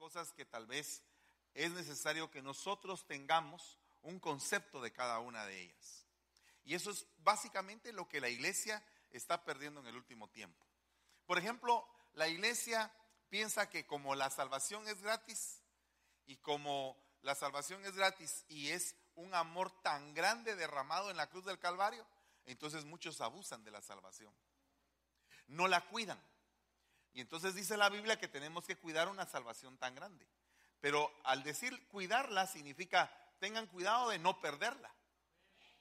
cosas que tal vez es necesario que nosotros tengamos un concepto de cada una de ellas. Y eso es básicamente lo que la iglesia está perdiendo en el último tiempo. Por ejemplo, la iglesia piensa que como la salvación es gratis y como la salvación es gratis y es un amor tan grande derramado en la cruz del Calvario, entonces muchos abusan de la salvación. No la cuidan. Y entonces dice la Biblia que tenemos que cuidar una salvación tan grande. Pero al decir cuidarla significa tengan cuidado de no perderla.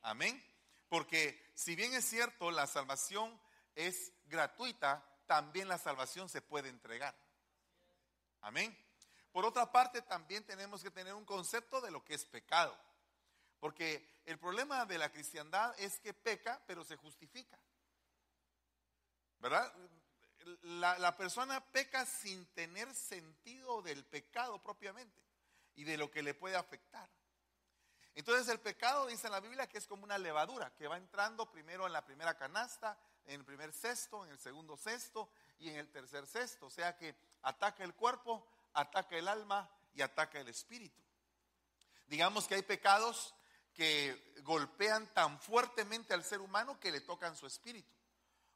Amén. Porque si bien es cierto, la salvación es gratuita, también la salvación se puede entregar. Amén. Por otra parte, también tenemos que tener un concepto de lo que es pecado. Porque el problema de la cristiandad es que peca, pero se justifica. ¿Verdad? La, persona peca sin tener sentido del pecado propiamente y de lo que le puede afectar. Entonces el pecado dice en la Biblia que es como una levadura que va entrando primero en la primera canasta, en el primer cesto, en el segundo cesto y en el tercer cesto. O sea que ataca el cuerpo, ataca el alma y ataca el espíritu. Digamos que hay pecados que golpean tan fuertemente al ser humano que le tocan su espíritu.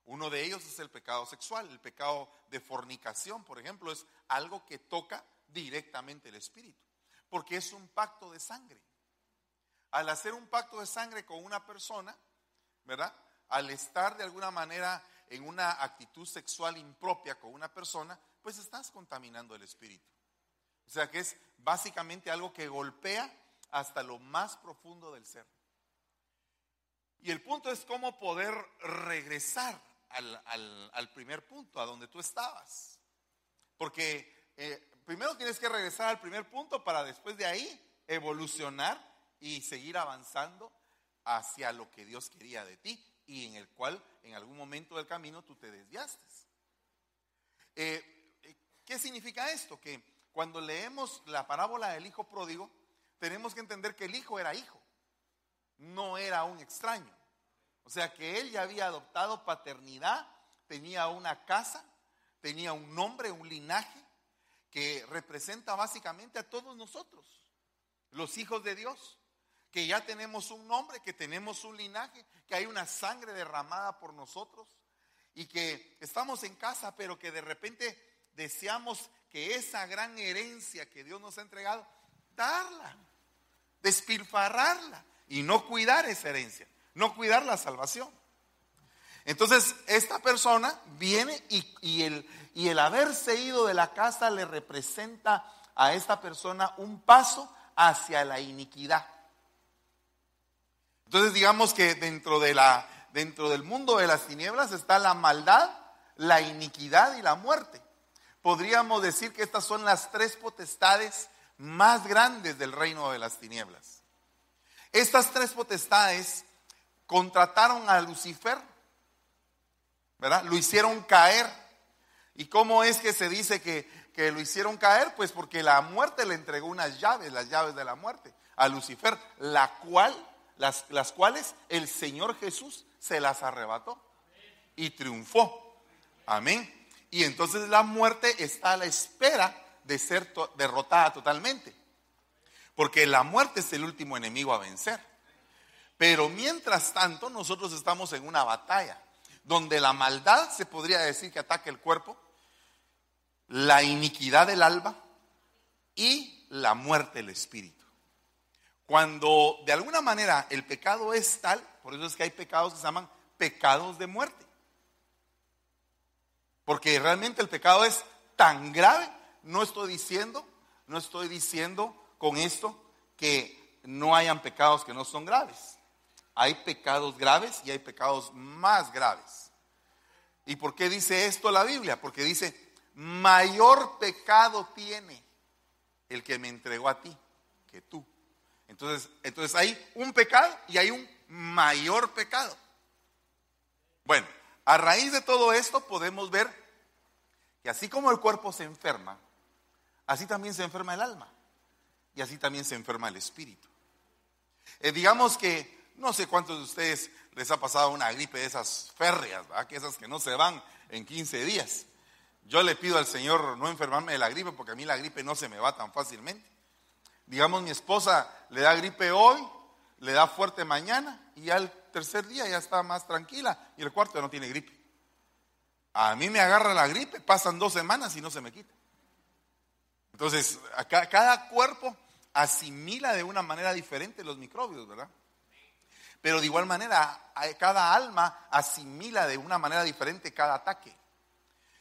Uno de ellos es el pecado sexual, el pecado de fornicación, por ejemplo, es algo que toca directamente el espíritu, porque es un pacto de sangre. Al hacer un pacto de sangre con una persona, ¿verdad? Al estar de alguna manera en una actitud sexual impropia con una persona, pues estás contaminando el espíritu. O sea que es básicamente algo que golpea hasta lo más profundo del ser. Y el punto es cómo poder regresar al, primer punto, a donde tú estabas. Porque eh, primero tienes que regresar al primer punto para después de ahí evolucionar y seguir avanzando hacia lo que Dios quería de ti y en el cual en algún momento del camino tú te desviaste. Eh, ¿Qué significa esto? Que cuando leemos la parábola del hijo pródigo, tenemos que entender que el hijo era hijo, no era un extraño. O sea que él ya había adoptado paternidad, tenía una casa, tenía un nombre, un linaje que representa básicamente a todos nosotros, los hijos de Dios, que ya tenemos un nombre, que tenemos un linaje, que hay una sangre derramada por nosotros y que estamos en casa, pero que de repente deseamos que esa gran herencia que Dios nos ha entregado, darla despilfarrarla y no cuidar esa herencia, no cuidar la salvación. Entonces, esta persona viene y, el, haberse ido de la casa le representa a esta persona un paso hacia la iniquidad. Entonces, digamos que dentro del mundo de las tinieblas está la maldad, la iniquidad y la muerte. Podríamos decir que estas son las tres potestades más grandes del reino de las tinieblas. Estas tres potestades contrataron a Lucifer, ¿verdad? Lo hicieron caer. ¿Y cómo es que se dice que, que lo hicieron caer? Pues porque la muerte le entregó unas llaves, las llaves de la muerte, a Lucifer, la cual, las, las cuales el Señor Jesús se las arrebató y triunfó. Amén. Y entonces la muerte está a la espera de ser derrotada totalmente. Porque la muerte es el último enemigo a vencer. Pero mientras tanto, nosotros estamos en una batalla donde la maldad se podría decir que ataca el cuerpo, la iniquidad del alma y la muerte del espíritu. Cuando de alguna manera el pecado es tal, por eso es que hay pecados que se llaman pecados de muerte. Porque realmente el pecado es tan grave no estoy diciendo, no estoy diciendo con esto que no hayan pecados que no son graves. Hay pecados graves y hay pecados más graves. ¿Y por qué dice esto la Biblia? Porque dice, mayor pecado tiene el que me entregó a ti que tú. Entonces, entonces hay un pecado y hay un mayor pecado. Bueno, a raíz de todo esto podemos ver que así como el cuerpo se enferma, así también se enferma el alma y así también se enferma el espíritu. Eh, digamos que no sé cuántos de ustedes les ha pasado una gripe de esas férreas, que esas que no se van en 15 días. Yo le pido al Señor no enfermarme de la gripe porque a mí la gripe no se me va tan fácilmente. Digamos, mi esposa le da gripe hoy, le da fuerte mañana y al tercer día ya está más tranquila y el cuarto ya no tiene gripe. A mí me agarra la gripe, pasan dos semanas y no se me quita. Entonces, acá, cada cuerpo asimila de una manera diferente los microbios, ¿verdad? Pero de igual manera, cada alma asimila de una manera diferente cada ataque.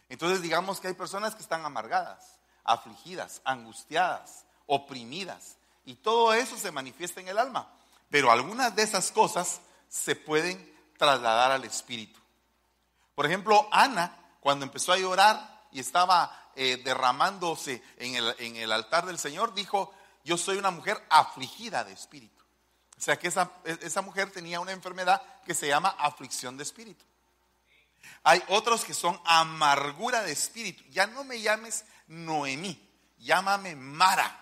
Entonces digamos que hay personas que están amargadas, afligidas, angustiadas, oprimidas. Y todo eso se manifiesta en el alma. Pero algunas de esas cosas se pueden trasladar al espíritu. Por ejemplo, Ana, cuando empezó a llorar y estaba eh, derramándose en el, en el altar del Señor, dijo, yo soy una mujer afligida de espíritu. O sea que esa, esa mujer tenía una enfermedad que se llama aflicción de espíritu. Hay otros que son amargura de espíritu. Ya no me llames Noemí, llámame Mara.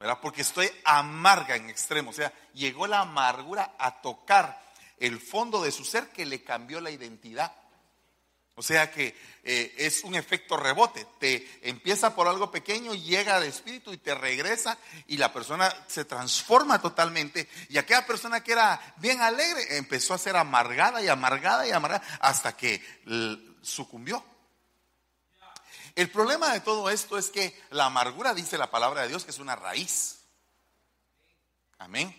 ¿Verdad? Porque estoy amarga en extremo. O sea, llegó la amargura a tocar el fondo de su ser que le cambió la identidad. O sea que eh, es un efecto rebote. Te empieza por algo pequeño, llega al espíritu y te regresa y la persona se transforma totalmente. Y aquella persona que era bien alegre empezó a ser amargada y amargada y amargada hasta que sucumbió. El problema de todo esto es que la amargura, dice la palabra de Dios, que es una raíz. Amén.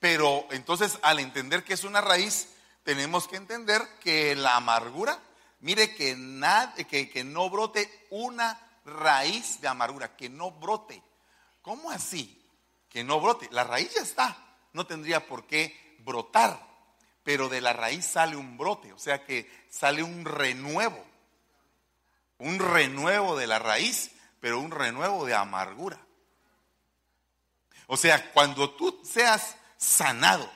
Pero entonces al entender que es una raíz, tenemos que entender que la amargura Mire que, nada, que, que no brote una raíz de amargura, que no brote. ¿Cómo así? Que no brote. La raíz ya está, no tendría por qué brotar, pero de la raíz sale un brote, o sea que sale un renuevo. Un renuevo de la raíz, pero un renuevo de amargura. O sea, cuando tú seas sanado,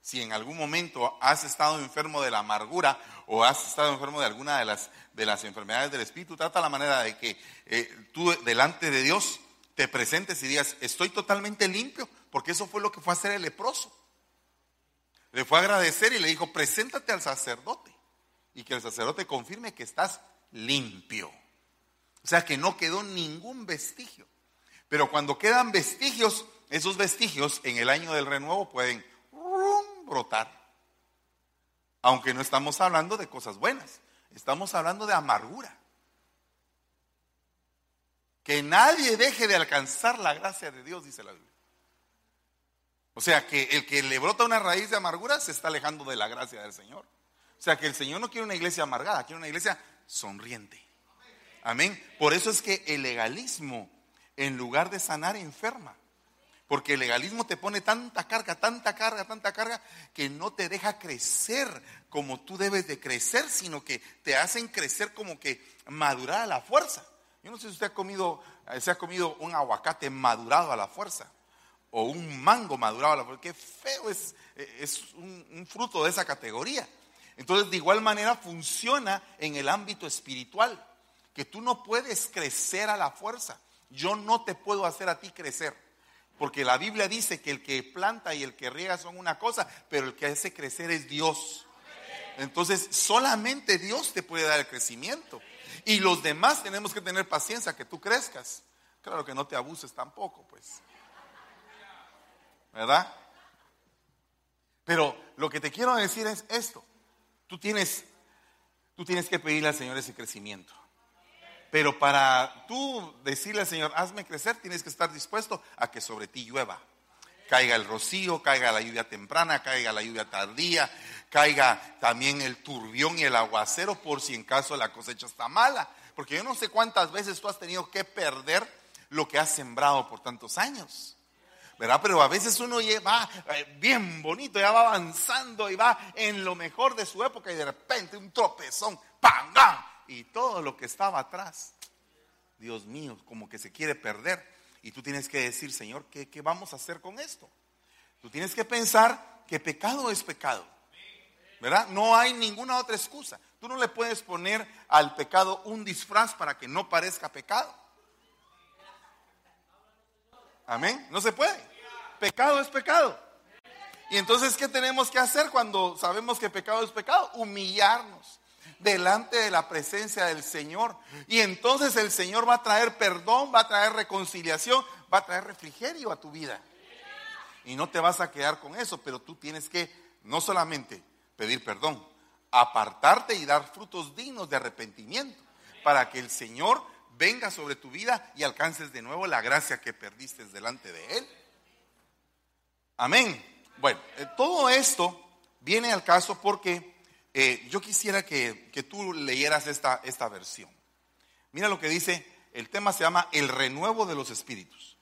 si en algún momento has estado enfermo de la amargura o has estado enfermo de alguna de las, de las enfermedades del espíritu, trata la manera de que eh, tú delante de Dios te presentes y digas, estoy totalmente limpio, porque eso fue lo que fue a hacer el leproso. Le fue a agradecer y le dijo, preséntate al sacerdote y que el sacerdote confirme que estás limpio. O sea que no quedó ningún vestigio. Pero cuando quedan vestigios, esos vestigios en el año del renuevo pueden brotar. Aunque no estamos hablando de cosas buenas, estamos hablando de amargura. Que nadie deje de alcanzar la gracia de Dios, dice la Biblia. O sea, que el que le brota una raíz de amargura se está alejando de la gracia del Señor. O sea, que el Señor no quiere una iglesia amargada, quiere una iglesia sonriente. Amén. Por eso es que el legalismo, en lugar de sanar, enferma. Porque el legalismo te pone tanta carga, tanta carga, tanta carga, que no te deja crecer como tú debes de crecer, sino que te hacen crecer como que madurar a la fuerza. Yo no sé si usted ha comido, eh, se ha comido un aguacate madurado a la fuerza, o un mango madurado a la fuerza. Qué feo es, eh, es un, un fruto de esa categoría. Entonces, de igual manera funciona en el ámbito espiritual, que tú no puedes crecer a la fuerza. Yo no te puedo hacer a ti crecer. Porque la Biblia dice que el que planta y el que riega son una cosa, pero el que hace crecer es Dios. Entonces, solamente Dios te puede dar el crecimiento. Y los demás tenemos que tener paciencia que tú crezcas. Claro que no te abuses tampoco, pues. ¿Verdad? Pero lo que te quiero decir es esto. Tú tienes, tú tienes que pedirle al Señor ese crecimiento. Pero para tú decirle al Señor, hazme crecer, tienes que estar dispuesto a que sobre ti llueva. Caiga el rocío, caiga la lluvia temprana, caiga la lluvia tardía, caiga también el turbión y el aguacero por si en caso la cosecha está mala. Porque yo no sé cuántas veces tú has tenido que perder lo que has sembrado por tantos años. ¿verdad? Pero a veces uno va eh, bien bonito, ya va avanzando y va en lo mejor de su época y de repente un tropezón, ¡pam! Y todo lo que estaba atrás, Dios mío, como que se quiere perder. Y tú tienes que decir, Señor, ¿qué, ¿qué, vamos a hacer con esto? Tú tienes que pensar que pecado es pecado. ¿Verdad? No hay ninguna otra excusa. Tú no le puedes poner al pecado un disfraz para que no parezca pecado. Amén. No se puede. Pecado es pecado. Y entonces, ¿qué tenemos que hacer cuando sabemos que pecado es pecado? Humillarnos delante de la presencia del Señor. Y entonces el Señor va a traer perdón, va a traer reconciliación, va a traer refrigerio a tu vida. Y no te vas a quedar con eso, pero tú tienes que no solamente pedir perdón, apartarte y dar frutos dignos de arrepentimiento para que el Señor venga sobre tu vida y alcances de nuevo la gracia que perdiste delante de Él. Amén. Bueno, eh, todo esto viene al caso porque eh, yo quisiera que, tú leyeras esta, esta versión. Mira lo que dice, el tema se llama el renuevo de los espíritus.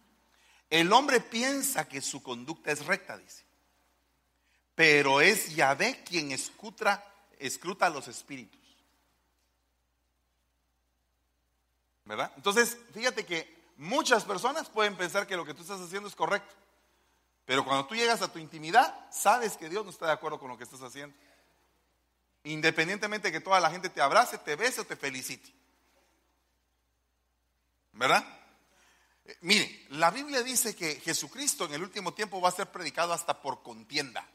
El hombre piensa que su conducta es recta, dice, pero es Yahvé quien escuta, escruta los espíritus. ¿Verdad? Entonces, fíjate que muchas personas pueden pensar que lo que tú estás haciendo es correcto. Pero cuando tú llegas a tu intimidad, sabes que Dios no está de acuerdo con lo que estás haciendo. Independientemente de que toda la gente te abrace, te bese o te felicite. ¿Verdad? Eh, mire, la Biblia dice que Jesucristo en el último tiempo va a ser predicado hasta por contienda.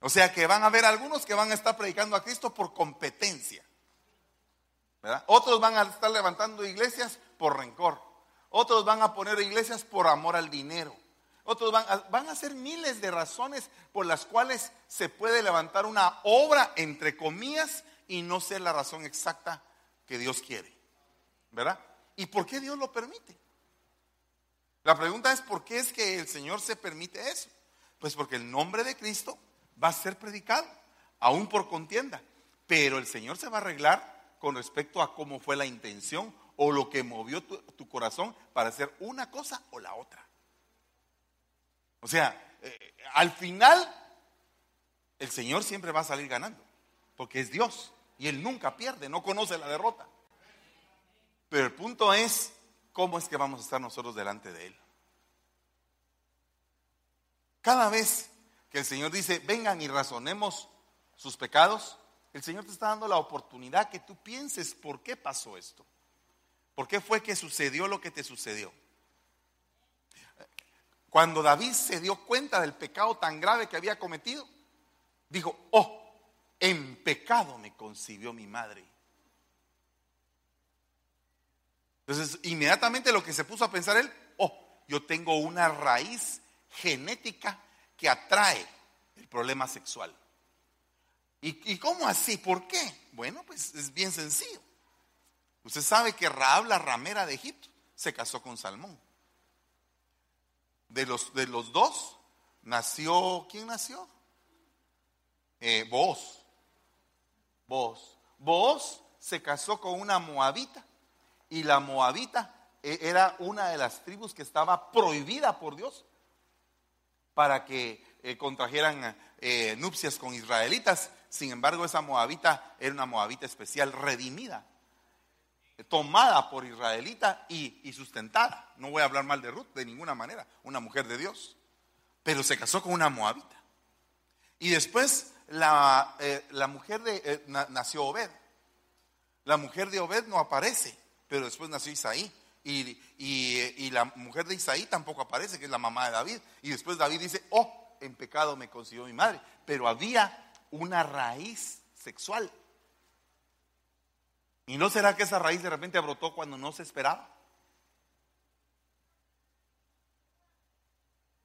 O sea que van a haber algunos que van a estar predicando a Cristo por competencia. ¿verdad? Otros van a estar levantando iglesias por rencor. Otros van a poner iglesias por amor al dinero. Otros van a, ser miles de razones por las cuales se puede levantar una obra, entre comillas, y no ser la razón exacta que Dios quiere. ¿Verdad? ¿Y por qué Dios lo permite? La pregunta es, ¿por qué es que el Señor se permite eso? Pues porque el nombre de Cristo va a ser predicado, aún por contienda. Pero el Señor se va a arreglar con respecto a cómo fue la intención o lo que movió tu corazón para hacer una cosa o la otra. O sea, eh, al final el Señor siempre va a salir ganando, porque es Dios y Él nunca pierde, no conoce la derrota. Pero el punto es cómo es que vamos a estar nosotros delante de Él. Cada vez que el Señor dice, vengan y razonemos sus pecados, el Señor te está dando la oportunidad que tú pienses por qué pasó esto. ¿Por qué fue que sucedió lo que te sucedió? Cuando David se dio cuenta del pecado tan grave que había cometido, dijo, oh, en pecado me concibió mi madre. Entonces, inmediatamente lo que se puso a pensar él, oh, yo tengo una raíz genética que atrae el problema sexual. ¿Y, cómo así? ¿Por qué? Bueno, pues es bien sencillo. Usted sabe que Raab, la ramera de Egipto, se casó con Salmón. De los, de los dos nació, ¿quién nació? Eh, Boaz. Boaz. se casó con una moabita y la moabita eh, era una de las tribus que estaba prohibida por Dios para que eh, contrajeran eh, nupcias con israelitas. Sin embargo, esa moabita era una moabita especial, redimida tomada por israelita y, sustentada. No voy a hablar mal de Ruth de ninguna manera, una mujer de Dios. Pero se casó con una moabita. Y después la, eh, la mujer de, eh, nació Obed. La mujer de Obed no aparece, pero después nació Isaí. Y, y, la mujer de Isaí tampoco aparece, que es la mamá de David. Y después David dice, oh, en pecado me consiguió mi madre. Pero había una raíz sexual ¿Y no será que esa raíz de repente brotó cuando no se esperaba?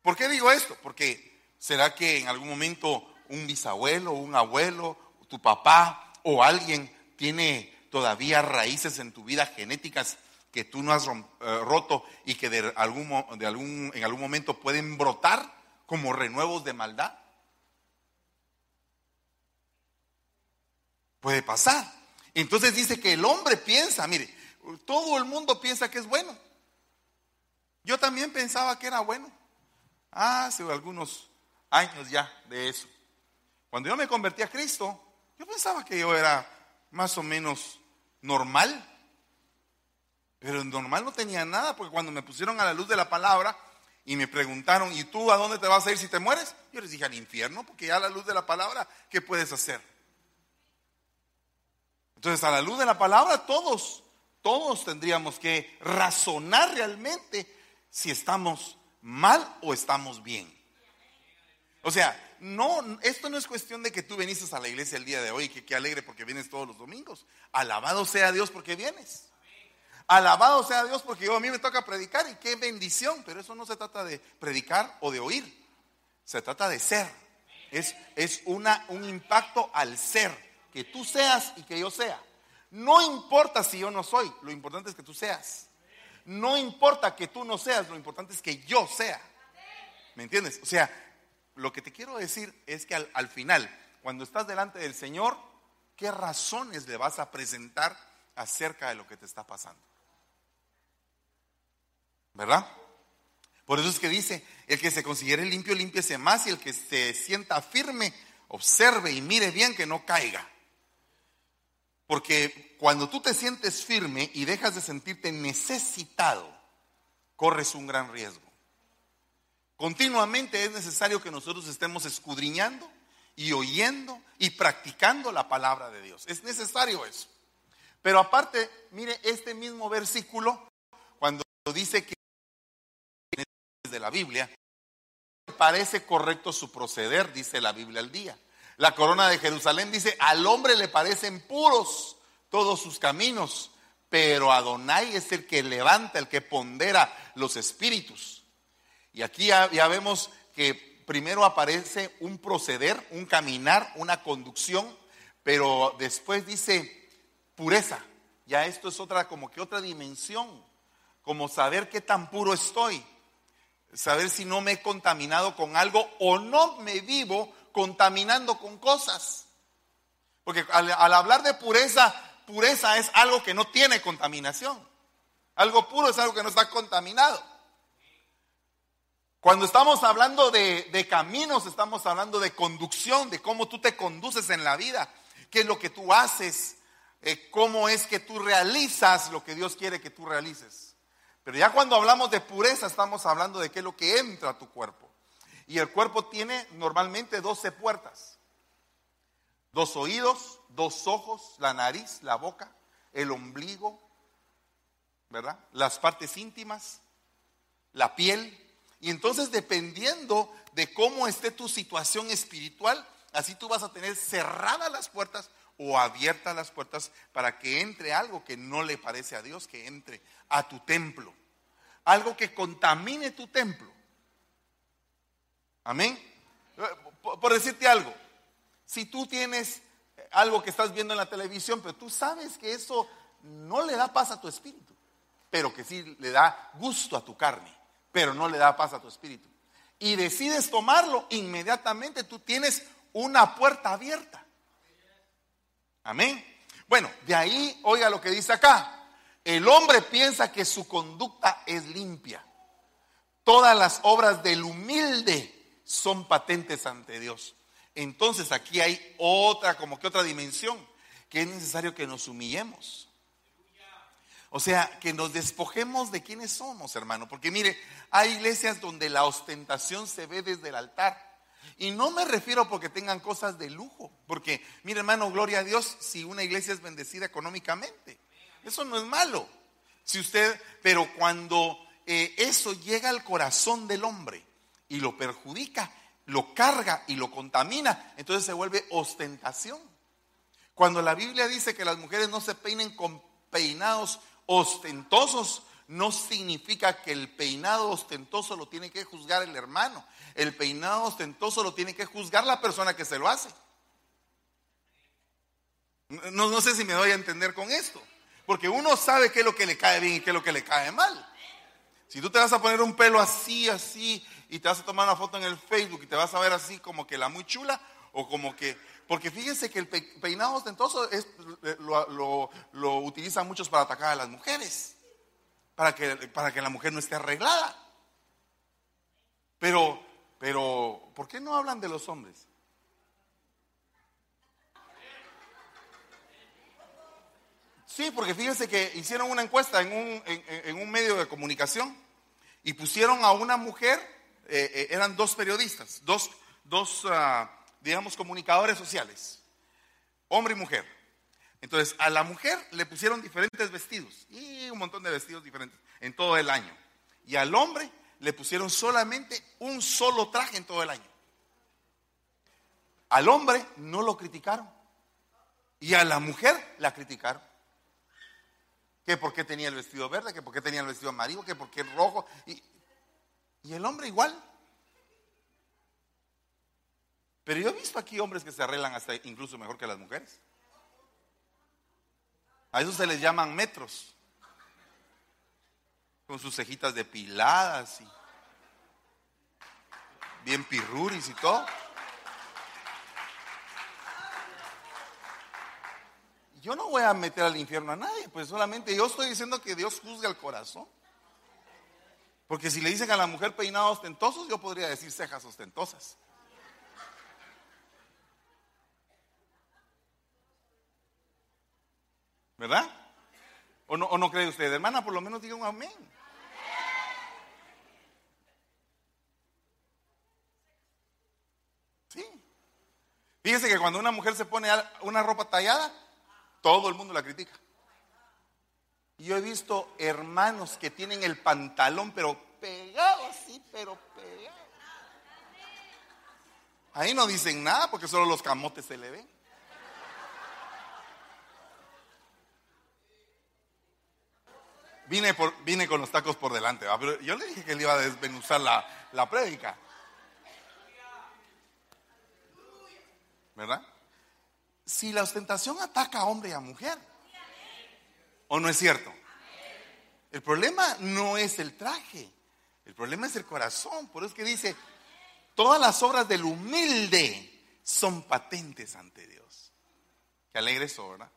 ¿Por qué digo esto? Porque será que en algún momento un bisabuelo, un abuelo, tu papá o alguien tiene todavía raíces en tu vida genéticas que tú no has eh, roto y que de algún, en algún momento pueden brotar como renuevos de maldad? Puede pasar. Entonces dice que el hombre piensa, mire, todo el mundo piensa que es bueno. Yo también pensaba que era bueno. Hace algunos años ya de eso. Cuando yo me convertí a Cristo, yo pensaba que yo era más o menos normal. Pero normal no tenía nada, porque cuando me pusieron a la luz de la palabra y me preguntaron, ¿y tú a dónde te vas a ir si te mueres? Yo les dije al infierno, porque ya a la luz de la palabra, ¿qué puedes hacer? Entonces, a la luz de la palabra, todos, todos tendríamos que razonar realmente si estamos mal o estamos bien. O sea, no, esto no es cuestión de que tú viniste a la iglesia el día de hoy, que qué alegre porque vienes todos los domingos. Alabado sea Dios porque vienes. Alabado sea Dios porque yo a mí me toca predicar y qué bendición, pero eso no se trata de predicar o de oír, se trata de ser. Es, es una, un impacto al ser, que tú seas y que yo sea. No importa si yo no soy, lo importante es que tú seas. No importa que tú no seas, lo importante es que yo sea. ¿Me entiendes? O sea, lo que te quiero decir es que al, final, cuando estás delante del Señor, ¿qué razones le vas a presentar acerca de lo que te está pasando? ¿Verdad? Por eso es que dice, el que se considere limpio, límpiese más y el que se sienta firme, observe y mire bien que no caiga. Porque cuando tú te sientes firme y dejas de sentirte necesitado, corres un gran riesgo. Continuamente es necesario que nosotros estemos escudriñando y oyendo y practicando la palabra de Dios. Es necesario eso. Pero aparte, mire este mismo versículo cuando dice que de la Biblia parece correcto su proceder, dice la Biblia al día. La corona de Jerusalén dice, al hombre le parecen puros todos sus caminos, pero Adonai es el que levanta, el que pondera los espíritus. Y aquí ya, vemos que primero aparece un proceder, un caminar, una conducción, pero después dice pureza. Ya esto es otra, como que otra dimensión, como saber qué tan puro estoy, saber si no me he contaminado con algo o no me vivo contaminando con cosas. Porque al, hablar de pureza, pureza es algo que no tiene contaminación. Algo puro es algo que no está contaminado. Cuando estamos hablando de, caminos, estamos hablando de conducción, de cómo tú te conduces en la vida, qué es lo que tú haces, eh, cómo es que tú realizas lo que Dios quiere que tú realices. Pero ya cuando hablamos de pureza, estamos hablando de qué es lo que entra a tu cuerpo. Y el cuerpo tiene normalmente 12 puertas. Dos oídos, dos ojos, la nariz, la boca, el ombligo, ¿verdad? Las partes íntimas, la piel, y entonces dependiendo de cómo esté tu situación espiritual, así tú vas a tener cerradas las puertas o abiertas las puertas para que entre algo que no le parece a Dios, que entre a tu templo. Algo que contamine tu templo. Amén. Por decirte algo, si tú tienes algo que estás viendo en la televisión, pero tú sabes que eso no le da paz a tu espíritu, pero que sí le da gusto a tu carne pero no le da paz a tu espíritu. Y decides tomarlo, inmediatamente tú tienes una puerta abierta. Amén. Bueno, de ahí oiga lo que dice acá. El hombre piensa que su conducta es limpia. Todas las obras del humilde son patentes ante Dios. Entonces aquí hay otra, como que otra dimensión, que es necesario que nos humillemos. O sea, que nos despojemos de quiénes somos, hermano. Porque mire, hay iglesias donde la ostentación se ve desde el altar. Y no me refiero porque tengan cosas de lujo. Porque, mire, hermano, gloria a Dios si una iglesia es bendecida económicamente. Eso no es malo. Si usted, pero cuando eh, eso llega al corazón del hombre y lo perjudica, lo carga y lo contamina, entonces se vuelve ostentación. Cuando la Biblia dice que las mujeres no se peinen con peinados ostentosos no significa que el peinado ostentoso lo tiene que juzgar el hermano. El peinado ostentoso lo tiene que juzgar la persona que se lo hace. No, sé si me doy a entender con esto. Porque uno sabe qué es lo que le cae bien y qué es lo que le cae mal. Si tú te vas a poner un pelo así, así, y te vas a tomar una foto en el Facebook y te vas a ver así como que la muy chula, o como que porque fíjense que el peinado ostentoso es, lo, lo, utilizan muchos para atacar a las mujeres, para que, para que la mujer no esté arreglada. Pero, pero, ¿por qué no hablan de los hombres? Sí, porque fíjense que hicieron una encuesta en un, en, un medio de comunicación y pusieron a una mujer, eh, eh, eran dos periodistas, dos, dos ah, digamos, comunicadores sociales, hombre y mujer. Entonces, a la mujer le pusieron diferentes vestidos y un montón de vestidos diferentes en todo el año. Y al hombre le pusieron solamente un solo traje en todo el año. Al hombre no lo criticaron. Y a la mujer la criticaron. Que por qué tenía el vestido verde, que por qué tenía el vestido amarillo, que por qué rojo. Y, y el hombre igual. Pero yo he visto aquí hombres que se arreglan hasta incluso mejor que las mujeres. A eso se les llaman metros. Con sus cejitas depiladas y bien pirruris y todo. Yo no voy a meter al infierno a nadie, pues solamente yo estoy diciendo que Dios juzga el corazón. Porque si le dicen a la mujer peinados ostentosos, yo podría decir cejas ostentosas. ¿Verdad? ¿O no, ¿O no cree usted? Hermana, por lo menos diga un amén. Sí. Fíjese que cuando una mujer se pone una ropa tallada, todo el mundo la critica. Y yo he visto hermanos que tienen el pantalón, pero pegado así, pero pegado. Ahí no dicen nada porque solo los camotes se le ven. Vine, por, vine con los tacos por delante, pero yo le dije que le iba a desmenuzar la, la prédica. ¿Verdad? si la ostentación ataca a hombre y a mujer. ¿O no es cierto? El problema no es el traje, el problema es el corazón. Por eso es que dice, todas las obras del humilde son patentes ante Dios. Qué alegre eso, ¿verdad?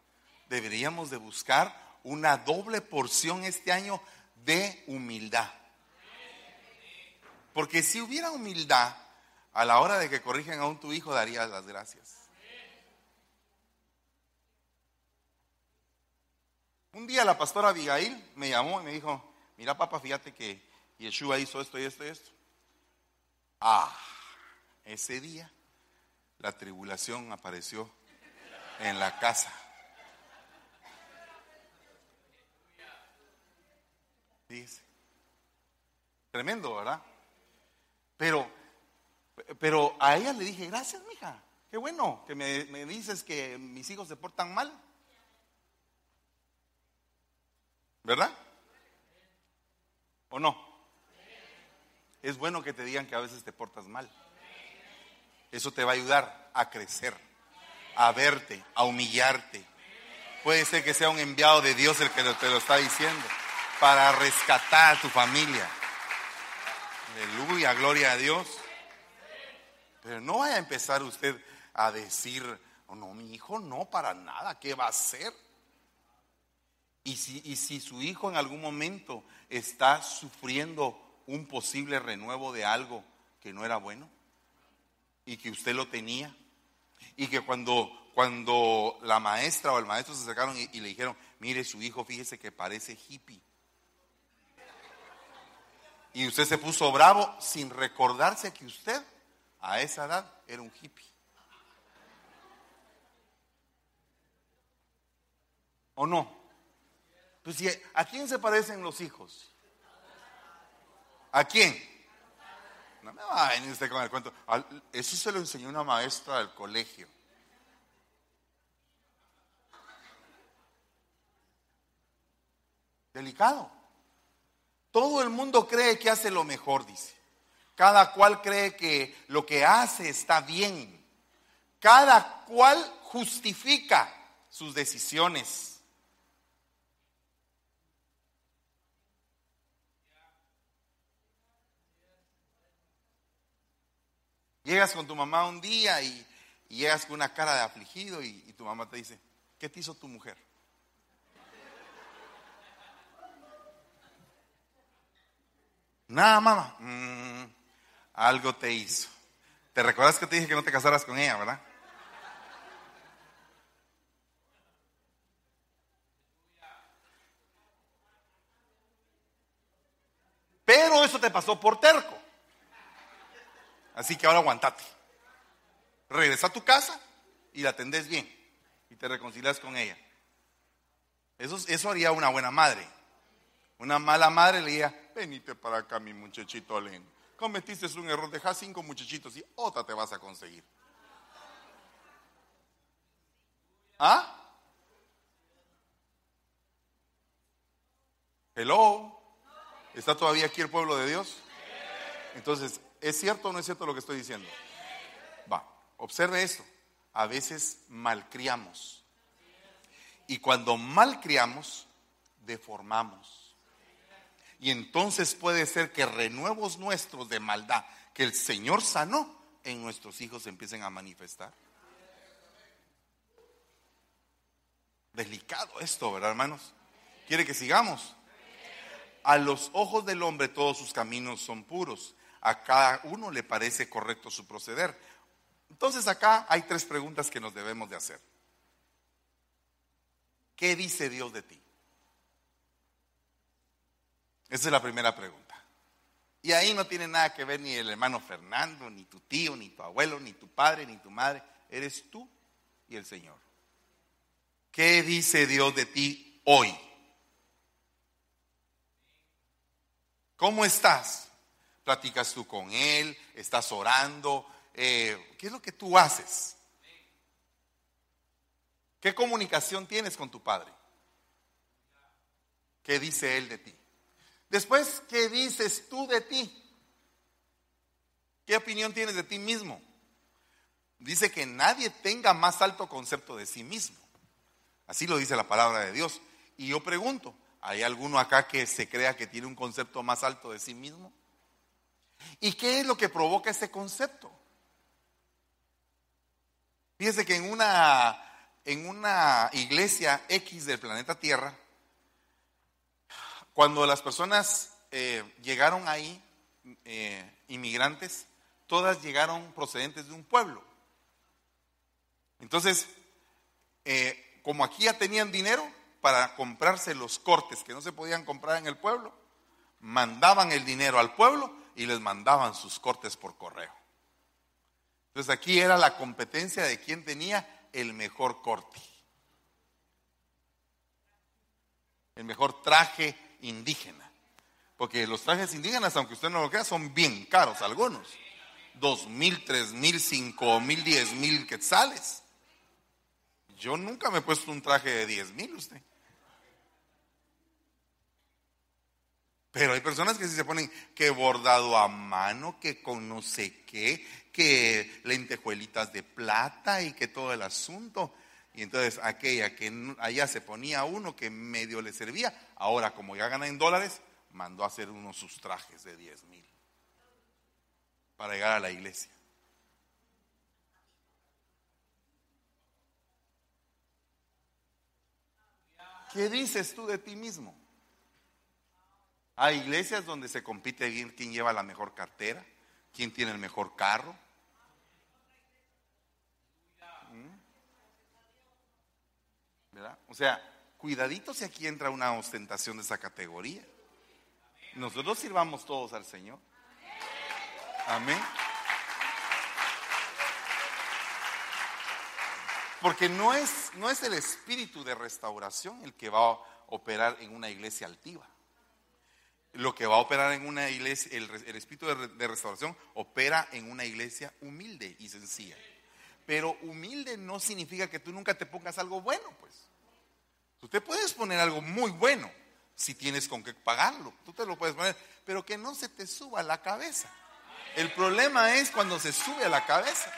Deberíamos de buscar una doble porción este año de humildad. Porque si hubiera humildad, a la hora de que corrigen a tu hijo darías las gracias. Un día la pastora Abigail me llamó y me dijo, mira papá, fíjate que Yeshua hizo esto y esto y esto. Ah, ese día la tribulación apareció en la casa. Dice. Tremendo, ¿verdad? Pero, pero a ella le dije, gracias, mija. Qué bueno que me, me dices que mis hijos se portan mal. ¿Verdad? ¿O no? Es bueno que te digan que a veces te portas mal. Eso te va a ayudar a crecer, a verte, a humillarte. Puede ser que sea un enviado de Dios el que te lo está diciendo para rescatar a tu familia. Aleluya, gloria a Dios. Pero no vaya a empezar usted a decir, no, mi hijo no, para nada, ¿qué va a hacer? Y si, si su hijo en algún momento está sufriendo un posible renuevo de algo que no era bueno y que usted lo tenía y que cuando, cuando la maestra o el maestro se acercaron y, y le dijeron, mire su hijo, fíjese que parece hippie. Y usted se puso bravo sin recordarse que usted a esa edad era un hippie. ¿O no? Pues, ¿a quién se parecen los hijos? ¿A quién? No me va a venir usted con el cuento. Eso se lo enseñó una maestra del colegio. Delicado. Todo el mundo cree que hace lo mejor, dice. Cada cual cree que lo que hace está bien. Cada cual justifica sus decisiones. Llegas con tu mamá un día y, llegas con una cara de afligido y, tu mamá te dice, ¿qué te hizo tu mujer? Nada, mamá. Mm, algo te hizo. ¿Te recuerdas que te dije que no te casaras con ella, verdad? Pero eso te pasó por terco. Así que ahora aguantate. Regresa a tu casa y la atendés bien y te reconcilias con ella. Eso, eso haría una buena madre. Una mala madre le diría, venite para acá mi muchachito lindo. Cometiste un error, deja cinco muchachitos y otra te vas a conseguir. ¿Ah? Hello. ¿Está todavía aquí el pueblo de Dios? Entonces, ¿es cierto o no es cierto lo que estoy diciendo? Va, observe esto. A veces malcriamos. Y cuando malcriamos, deformamos. Y entonces puede ser que renuevos nuestros de maldad que el Señor sanó en nuestros hijos empiecen a manifestar. Delicado esto, ¿verdad, hermanos? ¿Quiere que sigamos? A los ojos del hombre todos sus caminos son puros. A cada uno le parece correcto su proceder. Entonces acá hay tres preguntas que nos debemos de hacer. ¿Qué dice Dios de ti? Esa es la primera pregunta. Y ahí no tiene nada que ver ni el hermano Fernando, ni tu tío, ni tu abuelo, ni tu padre, ni tu madre. Eres tú y el Señor. ¿Qué dice Dios de ti hoy? ¿Cómo estás? ¿Platicas tú con Él? ¿Estás orando? Eh, ¿Qué es lo que tú haces? ¿Qué comunicación tienes con tu Padre? ¿Qué dice Él de ti? Después, ¿qué dices tú de ti? ¿Qué opinión tienes de ti mismo? Dice que nadie tenga más alto concepto de sí mismo. Así lo dice la palabra de Dios. Y yo pregunto, ¿hay alguno acá que se crea que tiene un concepto más alto de sí mismo? ¿Y qué es lo que provoca ese concepto? Fíjese que en una, en una iglesia X del planeta Tierra, cuando las personas eh, llegaron ahí, eh, inmigrantes, todas llegaron procedentes de un pueblo. Entonces, eh, como aquí ya tenían dinero para comprarse los cortes que no se podían comprar en el pueblo, mandaban el dinero al pueblo y les mandaban sus cortes por correo. Entonces aquí era la competencia de quién tenía el mejor corte, el mejor traje indígena. Porque los trajes indígenas, aunque usted no lo crea, son bien caros algunos. Dos mil, tres mil, cinco mil, diez mil quetzales. Yo nunca me he puesto un traje de diez mil, usted. Pero hay personas que se ponen que bordado a mano, que con no sé qué, que lentejuelitas de plata y que todo el asunto. Y entonces aquella que allá se ponía uno que medio le servía, ahora como ya gana en dólares, mandó a hacer unos sus trajes de 10 mil para llegar a la iglesia. ¿Qué dices tú de ti mismo? Hay iglesias donde se compite quién lleva la mejor cartera, quién tiene el mejor carro, O sea, cuidadito si aquí entra una ostentación de esa categoría. Nosotros sirvamos todos al Señor. Amén. Porque no es, no es el espíritu de restauración el que va a operar en una iglesia altiva. Lo que va a operar en una iglesia, el, espíritu de restauración opera en una iglesia humilde y sencilla. Pero humilde no significa que tú nunca te pongas algo bueno, pues. Tú te puedes poner algo muy bueno si tienes con qué pagarlo. Tú te lo puedes poner, pero que no se te suba a la cabeza. El problema es cuando se sube a la cabeza.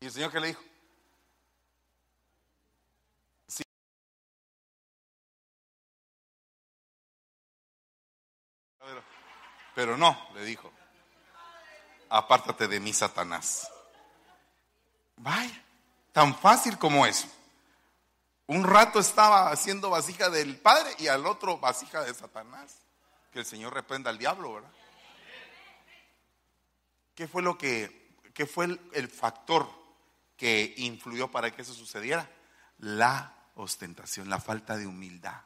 ¿Y el Señor qué le dijo? Sí. Pero no, le dijo, apártate de mí, Satanás. Vaya, tan fácil como eso. Un rato estaba haciendo vasija del Padre y al otro vasija de Satanás. Que el Señor reprenda al diablo, ¿verdad? ¿Qué fue lo que, qué fue el, el factor que influyó para que eso sucediera? La ostentación, la falta de humildad.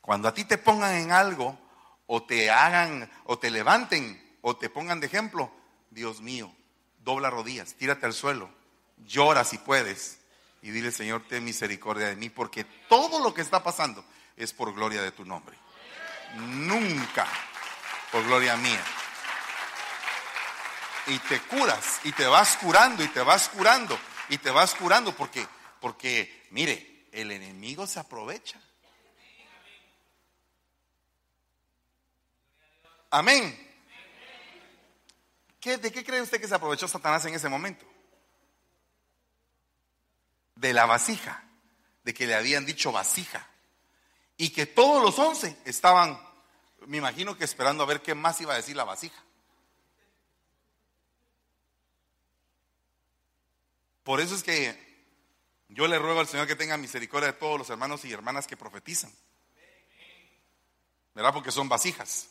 Cuando a ti te pongan en algo, o te hagan, o te levanten, o te pongan de ejemplo, Dios mío, dobla rodillas, tírate al suelo, llora si puedes, y dile, Señor, ten misericordia de mí, porque todo lo que está pasando es por gloria de tu nombre. Nunca por gloria mía. Y te curas, y te vas curando, y te vas curando, y te vas curando, porque, porque, mire, el enemigo se aprovecha. Amén. ¿De qué cree usted que se aprovechó Satanás en ese momento? de la vasija, de que le habían dicho vasija, y que todos los once estaban, me imagino que esperando a ver qué más iba a decir la vasija. Por eso es que yo le ruego al Señor que tenga misericordia de todos los hermanos y hermanas que profetizan. ¿Verdad? Porque son vasijas.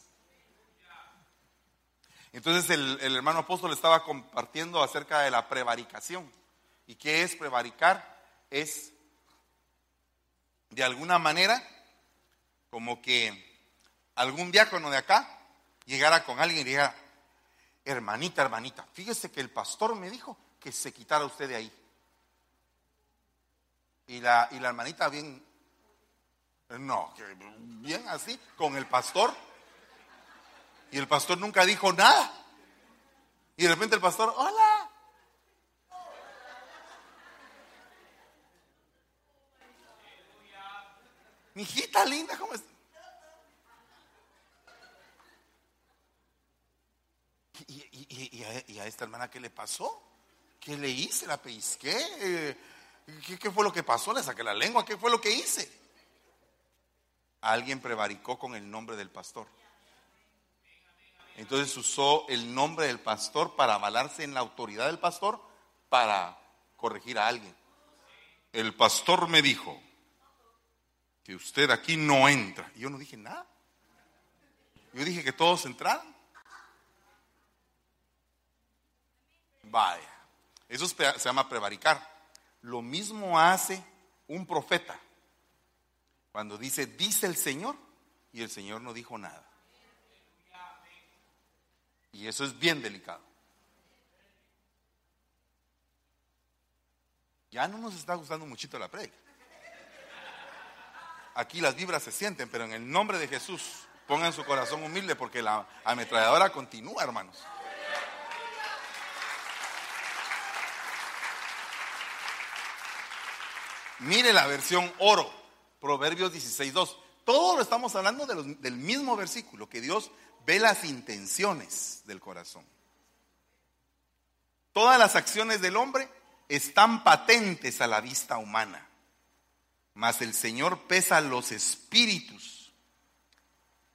Entonces el, hermano apóstol estaba compartiendo acerca de la prevaricación. ¿Y qué es prevaricar? es, de alguna manera, como que algún diácono de acá llegara con alguien y dijera, hermanita, hermanita, fíjese que el pastor me dijo que se quitara usted de ahí. Y la, y la hermanita bien, no, bien así, con el pastor. Y el pastor nunca dijo nada. Y de repente el pastor, hola, Mi hijita linda, ¿cómo es? ¿Y, a, esta hermana qué le pasó? ¿Qué le hice? ¿La pellizqué? ¿Qué, ¿Qué fue lo que pasó? ¿Le saqué la lengua? ¿Qué fue lo que hice? Alguien prevaricó con el nombre del pastor. Entonces usó el nombre del pastor para avalarse en la autoridad del pastor para corregir a alguien. El pastor me dijo, que usted aquí no entra. Y yo no dije nada. Yo dije que todos entraran. Vaya. Eso se llama prevaricar. Lo mismo hace un profeta. Cuando dice, dice el Señor, y el Señor no dijo nada. Y eso es bien delicado. Ya no nos está gustando muchito la predica. Aquí las vibras se sienten, pero en el nombre de Jesús pongan su corazón humilde porque la ametralladora continúa, hermanos. Mire la versión oro, Proverbios 16.2. Todo lo estamos hablando del mismo versículo, que Dios ve las intenciones del corazón. Todas las acciones del hombre están patentes a la vista humana mas el Señor pesa los espíritus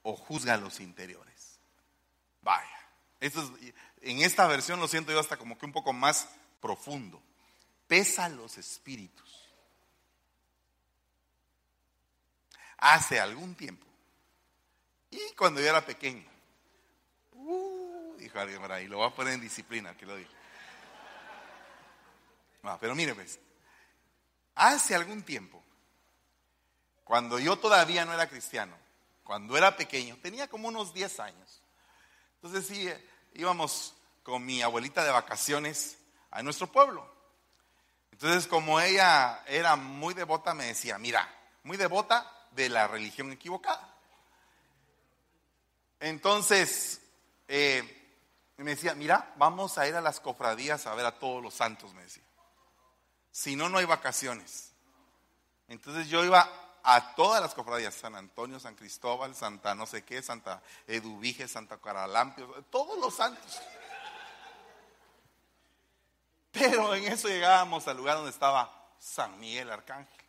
o juzga los interiores. Vaya, en esta versión lo siento yo hasta como que un poco más profundo. Pesa los espíritus. Hace algún tiempo, y cuando yo era pequeño, uh, dijo alguien por ahí, lo voy a poner en disciplina, que lo dijo. Ah, pero mire, pues, hace algún tiempo, cuando yo todavía no era cristiano, cuando era pequeño, tenía como unos 10 años. Entonces sí, íbamos con mi abuelita de vacaciones a nuestro pueblo. Entonces como ella era muy devota, me decía, mira, muy devota de la religión equivocada. Entonces eh, me decía, mira, vamos a ir a las cofradías a ver a todos los santos, me decía. Si no, no hay vacaciones. Entonces yo iba a todas las cofradías, San Antonio, San Cristóbal, Santa no sé qué, Santa Eduvige, Santa Caralampio, todos los santos. Pero en eso llegábamos al lugar donde estaba San Miguel Arcángel.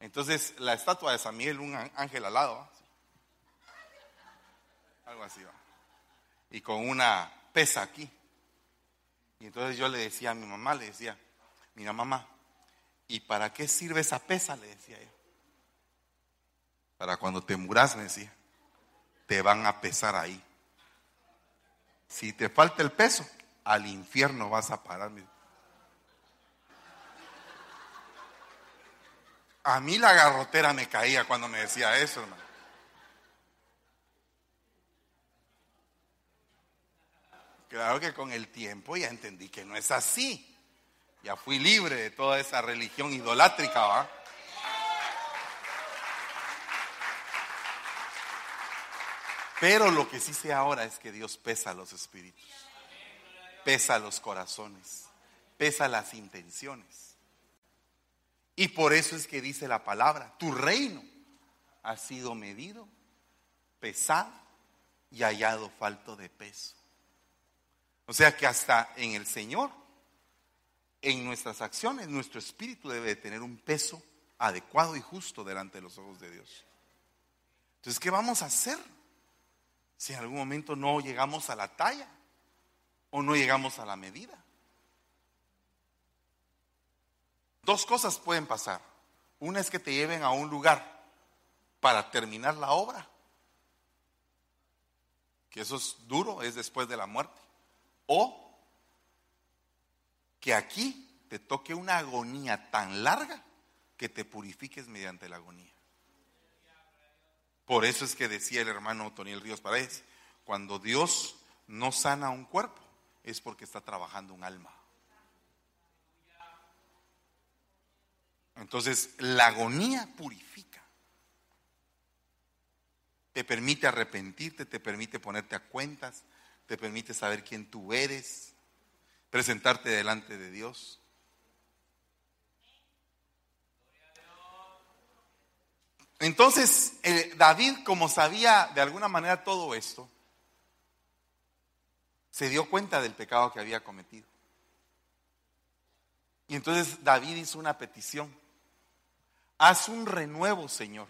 Entonces la estatua de San Miguel, un ángel al lado, algo así va, y con una pesa aquí. Y entonces yo le decía a mi mamá, le decía, mira mamá, ¿y para qué sirve esa pesa? Le decía yo. Para cuando te muras, me decía, te van a pesar ahí. Si te falta el peso, al infierno vas a parar. A mí la garrotera me caía cuando me decía eso, hermano. Claro que con el tiempo ya entendí que no es así. Ya fui libre de toda esa religión idolátrica, ¿va? Pero lo que sí sé ahora es que Dios pesa los espíritus, pesa los corazones, pesa las intenciones. Y por eso es que dice la palabra, tu reino ha sido medido, pesado y hallado falto de peso. O sea que hasta en el Señor, en nuestras acciones, nuestro espíritu debe tener un peso adecuado y justo delante de los ojos de Dios. Entonces, ¿qué vamos a hacer? si en algún momento no llegamos a la talla o no llegamos a la medida. Dos cosas pueden pasar. Una es que te lleven a un lugar para terminar la obra, que eso es duro, es después de la muerte. O que aquí te toque una agonía tan larga que te purifiques mediante la agonía. Por eso es que decía el hermano Toniel Ríos Paredes, cuando Dios no sana un cuerpo, es porque está trabajando un alma. Entonces, la agonía purifica. Te permite arrepentirte, te permite ponerte a cuentas, te permite saber quién tú eres, presentarte delante de Dios. Entonces, eh, David, como sabía de alguna manera todo esto, se dio cuenta del pecado que había cometido. Y entonces David hizo una petición. Haz un renuevo, Señor.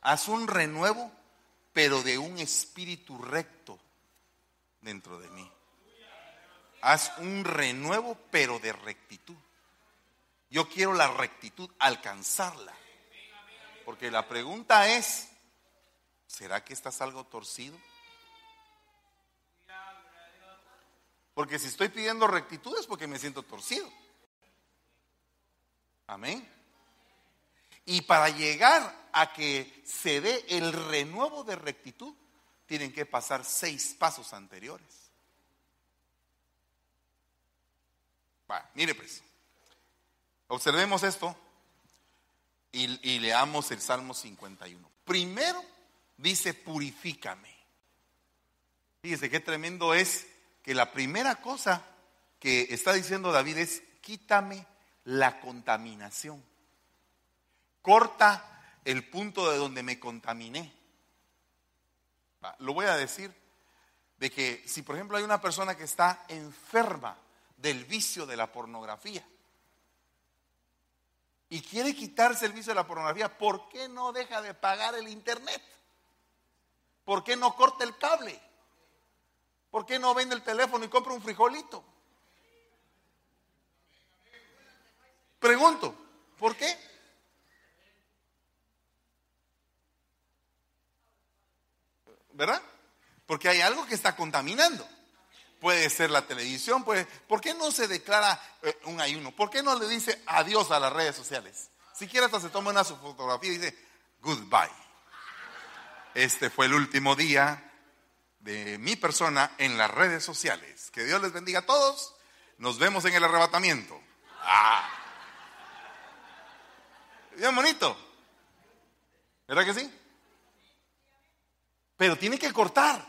Haz un renuevo, pero de un espíritu recto dentro de mí. Haz un renuevo, pero de rectitud. Yo quiero la rectitud, alcanzarla. Porque la pregunta es, ¿será que estás algo torcido? Porque si estoy pidiendo rectitud es porque me siento torcido. Amén. Y para llegar a que se dé el renuevo de rectitud, tienen que pasar seis pasos anteriores. Mire pues, observemos esto y, leamos el Salmo 51. Primero dice, purifícame. Fíjese qué tremendo es que la primera cosa que está diciendo David es, quítame la contaminación. Corta el punto de donde me contaminé. Lo voy a decir de que si por ejemplo hay una persona que está enferma del vicio de la pornografía, y quiere quitarse el vicio de la pornografía, ¿por qué no deja de pagar el internet? ¿Por qué no corta el cable? ¿Por qué no vende el teléfono y compra un frijolito? Pregunto, ¿por qué? ¿Verdad? Porque hay algo que está contaminando puede ser la televisión, puede, ¿por qué no se declara eh, un ayuno? ¿Por qué no le dice adiós a las redes sociales? Siquiera hasta se toma una fotografía y dice goodbye. Este fue el último día de mi persona en las redes sociales. Que Dios les bendiga a todos. Nos vemos en el arrebatamiento. Ah. Bien bonito. ¿Verdad que sí? Pero tiene que cortar.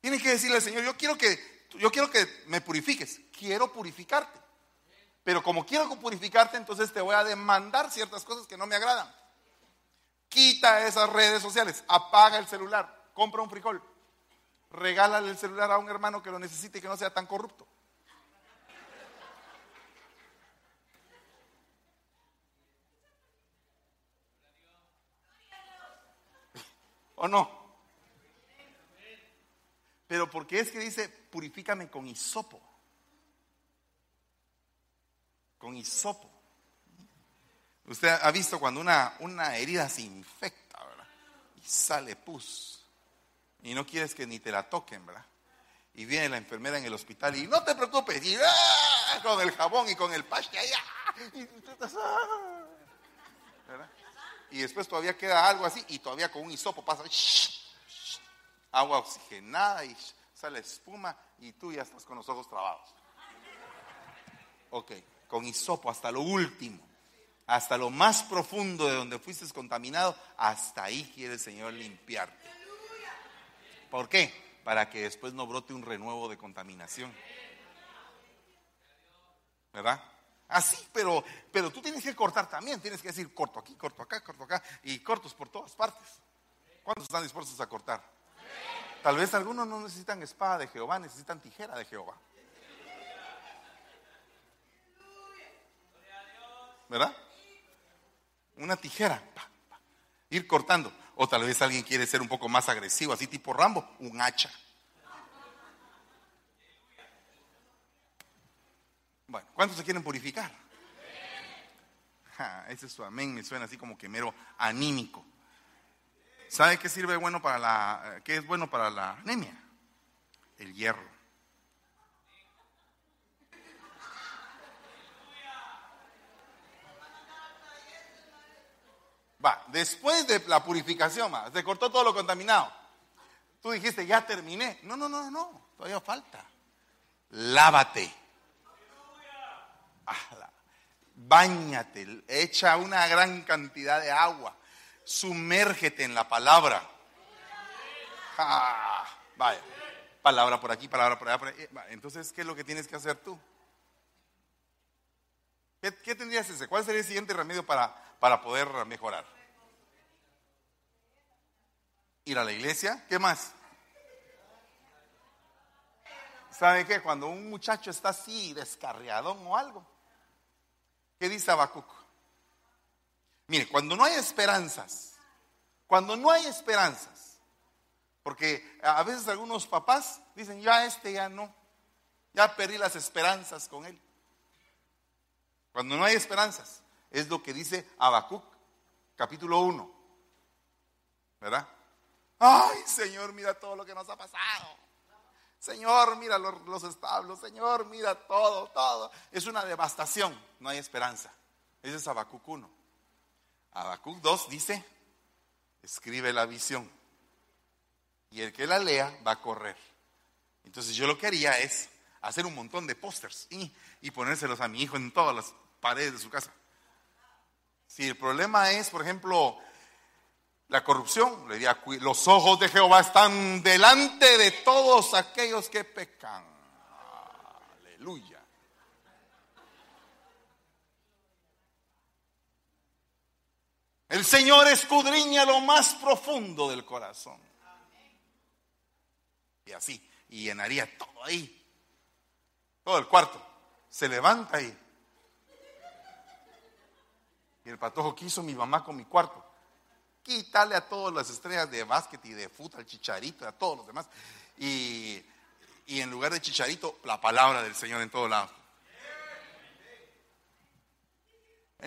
Tienes que decirle al Señor, yo quiero que, yo quiero que me purifiques, quiero purificarte. Pero como quiero purificarte, entonces te voy a demandar ciertas cosas que no me agradan. Quita esas redes sociales, apaga el celular, compra un frijol, regálale el celular a un hermano que lo necesite y que no sea tan corrupto. ¿O no? Pero porque es que dice, purifícame con hisopo. Con hisopo. Usted ha visto cuando una, una herida se infecta, ¿verdad? Y sale pus. Y no quieres que ni te la toquen, ¿verdad? Y viene la enfermera en el hospital y no te preocupes, y ¡ah! con el jabón y con el paste allá. ¡ah! Y después todavía queda algo así y todavía con un hisopo pasa agua oxigenada y sale espuma y tú ya estás con los ojos trabados. Ok, con hisopo hasta lo último, hasta lo más profundo de donde fuiste contaminado, hasta ahí quiere el Señor limpiarte. ¿Por qué? Para que después no brote un renuevo de contaminación. ¿Verdad? Así, pero, pero tú tienes que cortar también, tienes que decir corto aquí, corto acá, corto acá y cortos por todas partes. ¿Cuántos están dispuestos a cortar? Tal vez algunos no necesitan espada de Jehová, necesitan tijera de Jehová. ¿Verdad? Una tijera. Ir cortando. O tal vez alguien quiere ser un poco más agresivo, así tipo Rambo, un hacha. Bueno, ¿cuántos se quieren purificar? ese es su amén, me suena así como que mero anímico. ¿Sabe qué sirve bueno para la, qué es bueno para la anemia? El hierro. Va, después de la purificación, se cortó todo lo contaminado. Tú dijiste, ya terminé. No, no, no, no, todavía falta. Lávate. Báñate, echa una gran cantidad de agua sumérgete en la palabra. Ah, vaya, palabra por aquí, palabra por allá. Entonces, ¿qué es lo que tienes que hacer tú? ¿Qué, tendrías ese? ¿Cuál sería el siguiente remedio para, para poder mejorar? Ir a la iglesia. ¿Qué más? ¿Sabe qué? Cuando un muchacho está así, descarriadón o algo, ¿qué dice Habacuc? Mire, cuando no hay esperanzas, cuando no hay esperanzas, porque a veces algunos papás dicen, ya este ya no, ya perdí las esperanzas con él. Cuando no hay esperanzas, es lo que dice Habacuc, capítulo 1. ¿Verdad? Ay, Señor, mira todo lo que nos ha pasado. Señor, mira los, los, establos. Señor, mira todo, todo. Es una devastación. No hay esperanza. Ese es Habacuc 1. Habacuc 2 dice, escribe la visión. Y el que la lea va a correr. Entonces yo lo que haría es hacer un montón de pósters y, y ponérselos a mi hijo en todas las paredes de su casa. Si el problema es, por ejemplo, la corrupción, le los ojos de Jehová están delante de todos aquellos que pecan. Aleluya. El Señor escudriña lo más profundo del corazón. Y así, y llenaría todo ahí. Todo el cuarto. Se levanta ahí. Y el patojo quiso mi mamá con mi cuarto. Quítale a todas las estrellas de básquet y de fútbol, chicharito, a todos los demás. Y, y en lugar de chicharito, la palabra del Señor en todo lado.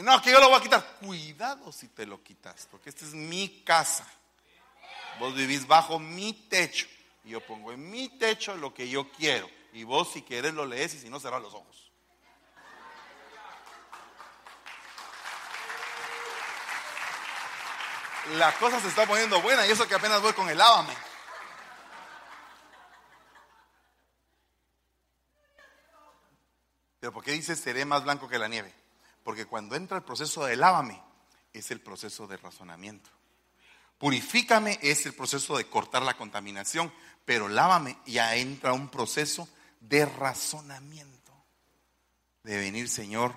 No, que yo lo voy a quitar. Cuidado si te lo quitas, porque esta es mi casa. Vos vivís bajo mi techo. Y yo pongo en mi techo lo que yo quiero. Y vos si quieres lo lees y si no cerrás los ojos. La cosa se está poniendo buena y eso que apenas voy con el lávame. Pero ¿por qué dice seré más blanco que la nieve? Porque cuando entra el proceso de lávame, es el proceso de razonamiento. Purifícame es el proceso de cortar la contaminación, pero lávame ya entra un proceso de razonamiento. De venir, Señor.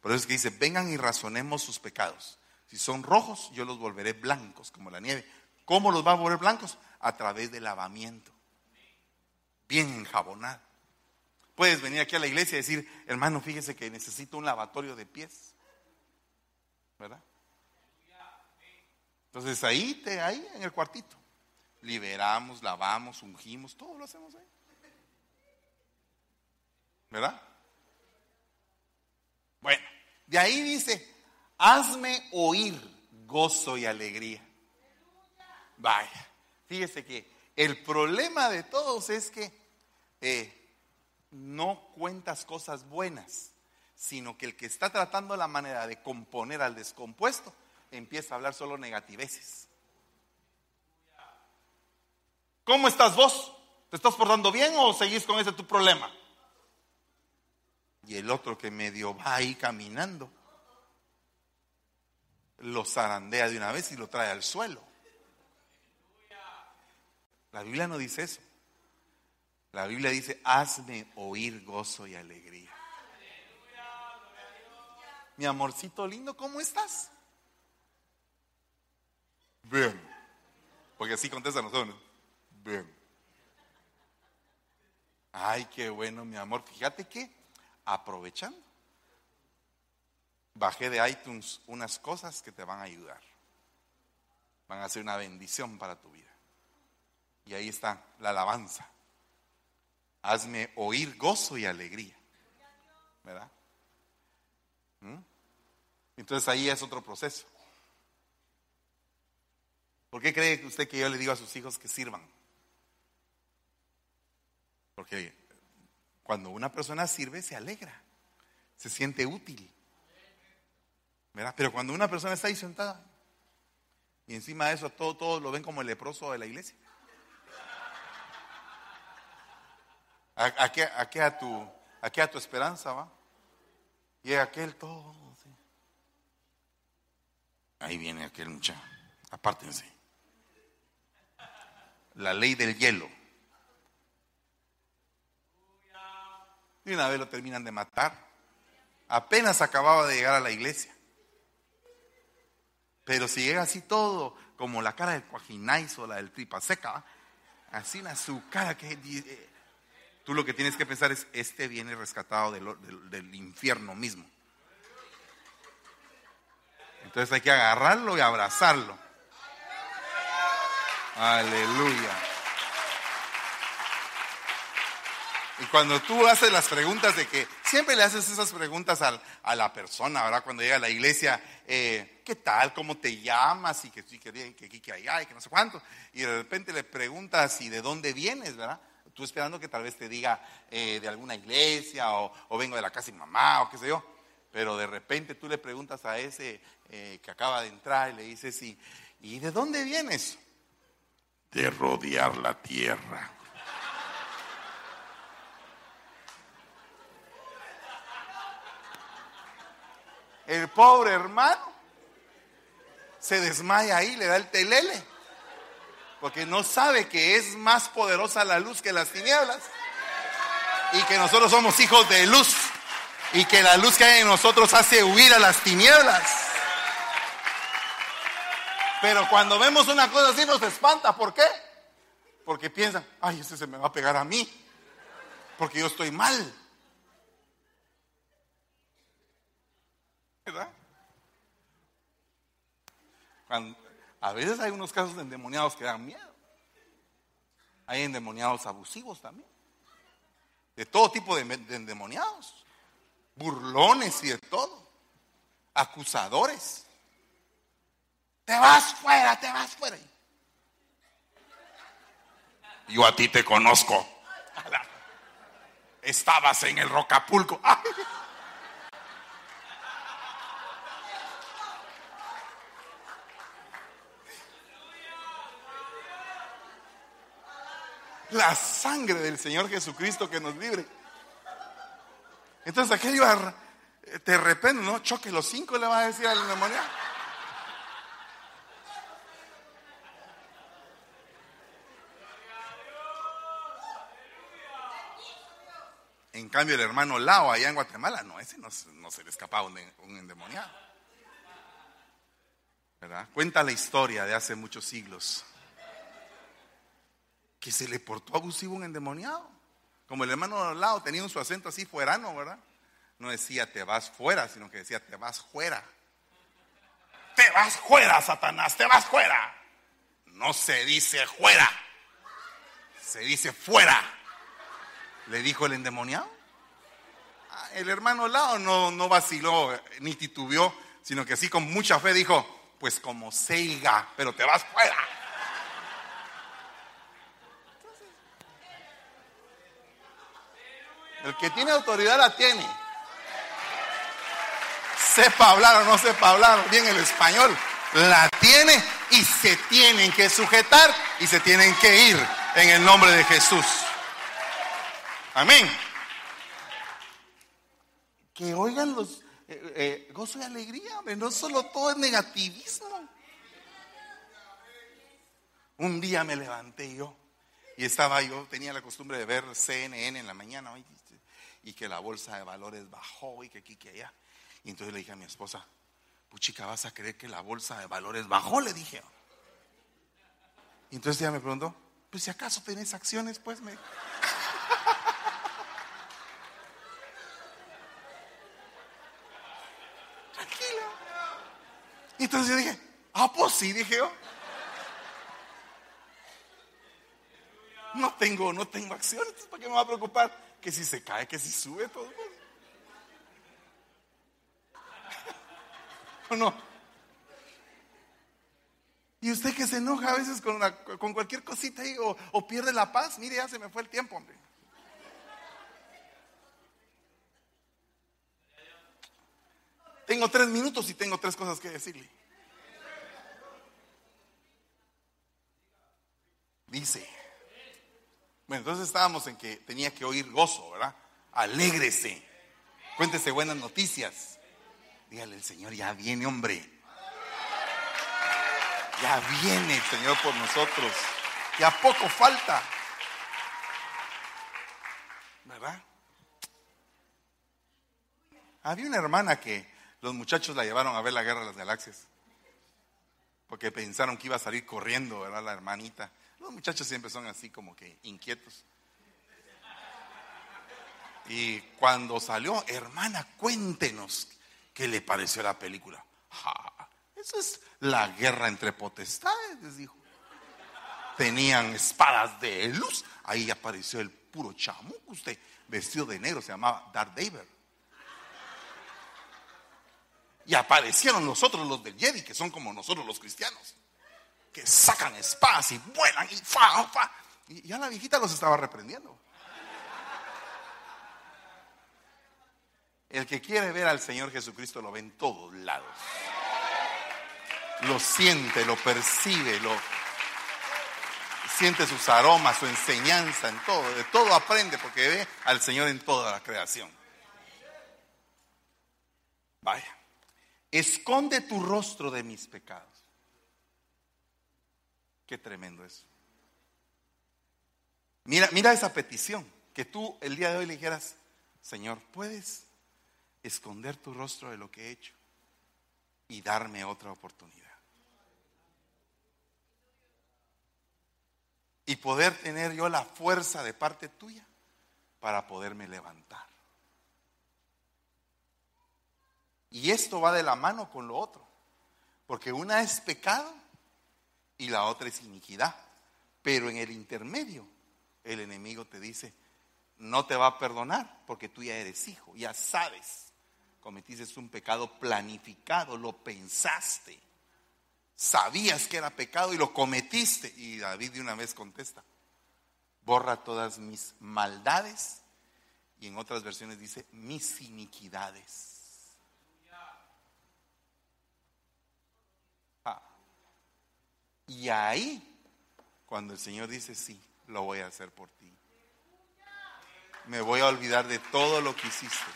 Por eso es que dice, vengan y razonemos sus pecados. Si son rojos, yo los volveré blancos como la nieve. ¿Cómo los va a volver blancos? A través del lavamiento. Bien enjabonado. Puedes venir aquí a la iglesia y decir, hermano, fíjese que necesito un lavatorio de pies. ¿Verdad? Entonces ahí, te, ahí en el cuartito. liberamos, lavamos, ungimos, todo lo hacemos ahí. ¿Verdad? Bueno, de ahí dice, hazme oír gozo y alegría. Vaya, fíjese que el problema de todos es que eh, no cuentas cosas buenas, sino que el que está tratando la manera de componer al descompuesto empieza a hablar solo negativeces. ¿Cómo estás vos? ¿Te estás portando bien o seguís con ese tu problema? Y el otro que medio va ahí caminando, lo zarandea de una vez y lo trae al suelo. La Biblia no dice eso. La Biblia dice, hazme oír gozo y alegría. Mi amorcito lindo, ¿cómo estás? Bien. Porque así contestan nosotros. Bien. Ay, qué bueno, mi amor. Fíjate que, aprovechando, bajé de iTunes unas cosas que te van a ayudar. Van a ser una bendición para tu vida. Y ahí está la alabanza. Hazme oír gozo y alegría. ¿Verdad? ¿Mm? Entonces ahí es otro proceso. ¿Por qué cree usted que yo le digo a sus hijos que sirvan? Porque cuando una persona sirve se alegra, se siente útil. Pero cuando una persona está ahí sentada y encima de eso todo, todo lo ven como el leproso de la iglesia. ¿A, qué, a, tu, a tu esperanza va? Y aquel todo. Ahí viene aquel muchacho. Apártense. La ley del hielo. Y una vez lo terminan de matar. Apenas acababa de llegar a la iglesia. Pero si llega así todo, como la cara del cuajinais o la del tripa seca, así la su cara que eh, tú lo que tienes que pensar es, este viene rescatado del infierno mismo. Entonces hay que agarrarlo y abrazarlo. Aleluya. Y cuando tú haces las preguntas de que siempre le haces esas preguntas a la persona, ¿verdad? Cuando llega a la iglesia, eh, ¿qué tal? ¿Cómo te llamas? Y que sí, que aquí, que allá, y que no sé cuánto. Y de repente le preguntas, ¿y de dónde vienes, verdad? Tú esperando que tal vez te diga eh, de alguna iglesia o, vengo de la casa de mamá o qué sé yo. Pero de repente tú le preguntas a ese eh, que acaba de entrar y le dices, ¿y, ¿y de dónde vienes? De rodear la tierra. El pobre hermano se desmaya ahí, le da el telele, porque no sabe que es más poderosa la luz que las tinieblas y que nosotros somos hijos de luz y que la luz que hay en nosotros hace huir a las tinieblas. Pero cuando vemos una cosa así nos espanta, ¿por qué? Porque piensan, ay, ese se me va a pegar a mí, porque yo estoy mal. ¿Verdad? a veces hay unos casos de endemoniados que dan miedo. Hay endemoniados abusivos también. De todo tipo de, endemoniados. Burlones y de todo. Acusadores. Te vas fuera, te vas fuera. Yo a ti te conozco. Estabas en el Rocapulco. La sangre del Señor Jesucristo que nos libre. Entonces aquello de repente, ¿no? Choque los cinco, le va a decir al endemoniado. En cambio, el hermano Lao, allá en Guatemala, no, ese no, se le escapaba un, un endemoniado. ¿Verdad? Cuenta la historia de hace muchos siglos que se le portó abusivo un endemoniado. Como el hermano al lado tenía su acento así fuerano, ¿verdad? No decía te vas fuera, sino que decía te vas fuera. Te vas fuera, Satanás, te vas fuera. no se dice fuera, se dice fuera. Le dijo el endemoniado. Ah, el hermano Lao no, no vaciló ni titubeó, sino que así con mucha fe dijo, pues como seiga, pero te vas fuera. El que tiene autoridad la tiene. Sepa hablar o no sepa hablar bien el español, la tiene y se tienen que sujetar y se tienen que ir en el nombre de Jesús. Amén. Que oigan los eh, eh, gozo y alegría, no solo todo es negativismo. Un día me levanté yo y estaba yo, tenía la costumbre de ver CNN en la mañana y que la bolsa de valores bajó y que aquí, que allá. Y entonces le dije a mi esposa, puchica, ¿vas a creer que la bolsa de valores bajó? Le dije. Y entonces ella me preguntó, pues si acaso tenés acciones, pues me... Tranquila. Y entonces yo dije, ah, pues sí, dije yo. No tengo, no tengo acciones, ¿para qué me va a preocupar? Que si se cae, que si sube todo. ¿O no? Y usted que se enoja a veces con, con cualquier cosita ahí o, o, pierde la paz, mire, ya se me fue el tiempo, hombre. Tengo tres minutos y tengo tres cosas que decirle. Dice, bueno, entonces estábamos en que tenía que oír gozo, ¿verdad? Alégrese. Cuéntese buenas noticias. Dígale, el Señor ya viene, hombre. Ya viene el Señor por nosotros. Ya poco falta. ¿Verdad? Había una hermana que los muchachos la llevaron a ver la guerra de las galaxias. Porque pensaron que iba a salir corriendo, ¿verdad? La hermanita. Los muchachos siempre son así como que inquietos. Y cuando salió, hermana, cuéntenos qué le pareció la película. eso es la guerra entre potestades, les dijo. Tenían espadas de luz. Ahí apareció el puro chamuco, usted vestido de negro, se llamaba Darth Vader. Y aparecieron nosotros los del Jedi, que son como nosotros los cristianos que sacan espadas y vuelan y fa, fa. Y ya la viejita los estaba reprendiendo. El que quiere ver al Señor Jesucristo lo ve en todos lados. Lo siente, lo percibe, lo siente sus aromas, su enseñanza en todo. De todo aprende porque ve al Señor en toda la creación. Vaya. Esconde tu rostro de mis pecados. Qué tremendo eso. Mira, mira esa petición, que tú el día de hoy le dijeras, Señor, ¿puedes esconder tu rostro de lo que he hecho y darme otra oportunidad? Y poder tener yo la fuerza de parte tuya para poderme levantar. Y esto va de la mano con lo otro, porque una es pecado y la otra es iniquidad. Pero en el intermedio, el enemigo te dice, no te va a perdonar porque tú ya eres hijo, ya sabes, cometiste un pecado planificado, lo pensaste, sabías que era pecado y lo cometiste. Y David de una vez contesta, borra todas mis maldades y en otras versiones dice mis iniquidades. Y ahí, cuando el Señor dice, sí, lo voy a hacer por ti. Me voy a olvidar de todo lo que hiciste.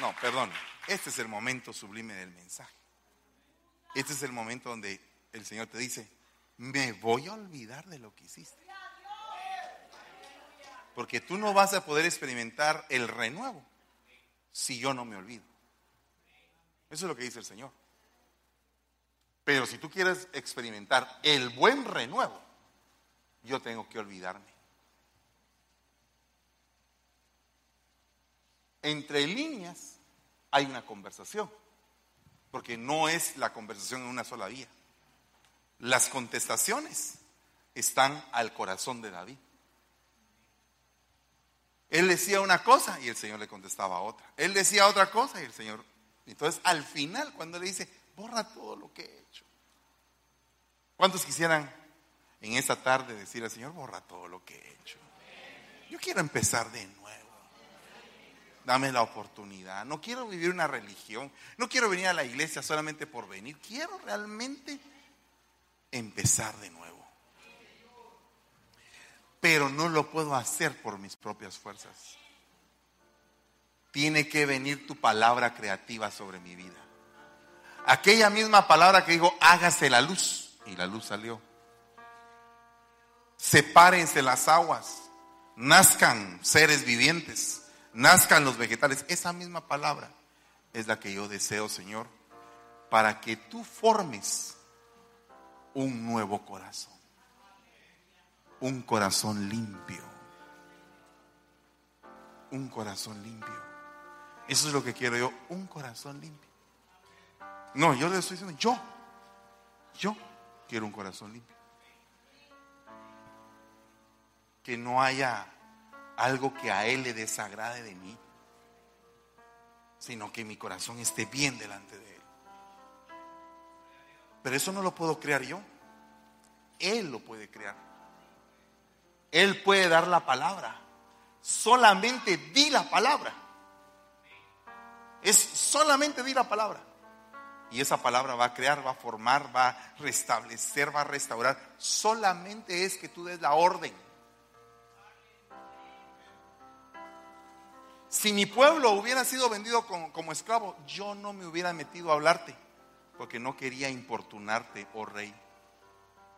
No, perdón. Este es el momento sublime del mensaje. Este es el momento donde el Señor te dice, me voy a olvidar de lo que hiciste. Porque tú no vas a poder experimentar el renuevo si yo no me olvido. Eso es lo que dice el Señor. Pero si tú quieres experimentar el buen renuevo, yo tengo que olvidarme. Entre líneas hay una conversación. porque no es la conversación en una sola vía. Las contestaciones están al corazón de David. Él decía una cosa y el Señor le contestaba otra. Él decía otra cosa y el Señor. Entonces, al final, cuando le dice, borra todo lo que he hecho. ¿Cuántos quisieran en esta tarde decir al Señor, borra todo lo que he hecho? Yo quiero empezar de nuevo. Dame la oportunidad. No quiero vivir una religión. No quiero venir a la iglesia solamente por venir. Quiero realmente empezar de nuevo pero no lo puedo hacer por mis propias fuerzas. Tiene que venir tu palabra creativa sobre mi vida. Aquella misma palabra que dijo, hágase la luz, y la luz salió. Sepárense las aguas, nazcan seres vivientes, nazcan los vegetales. Esa misma palabra es la que yo deseo, Señor, para que tú formes un nuevo corazón un corazón limpio. Un corazón limpio. Eso es lo que quiero yo, un corazón limpio. No, yo le estoy diciendo, yo, yo quiero un corazón limpio. Que no haya algo que a Él le desagrade de mí, sino que mi corazón esté bien delante de Él. Pero eso no lo puedo crear yo. Él lo puede crear. Él puede dar la palabra. Solamente di la palabra. Es solamente di la palabra. Y esa palabra va a crear, va a formar, va a restablecer, va a restaurar. Solamente es que tú des la orden. Si mi pueblo hubiera sido vendido como, como, esclavo, yo no me hubiera metido a hablarte, porque no quería importunarte, oh rey.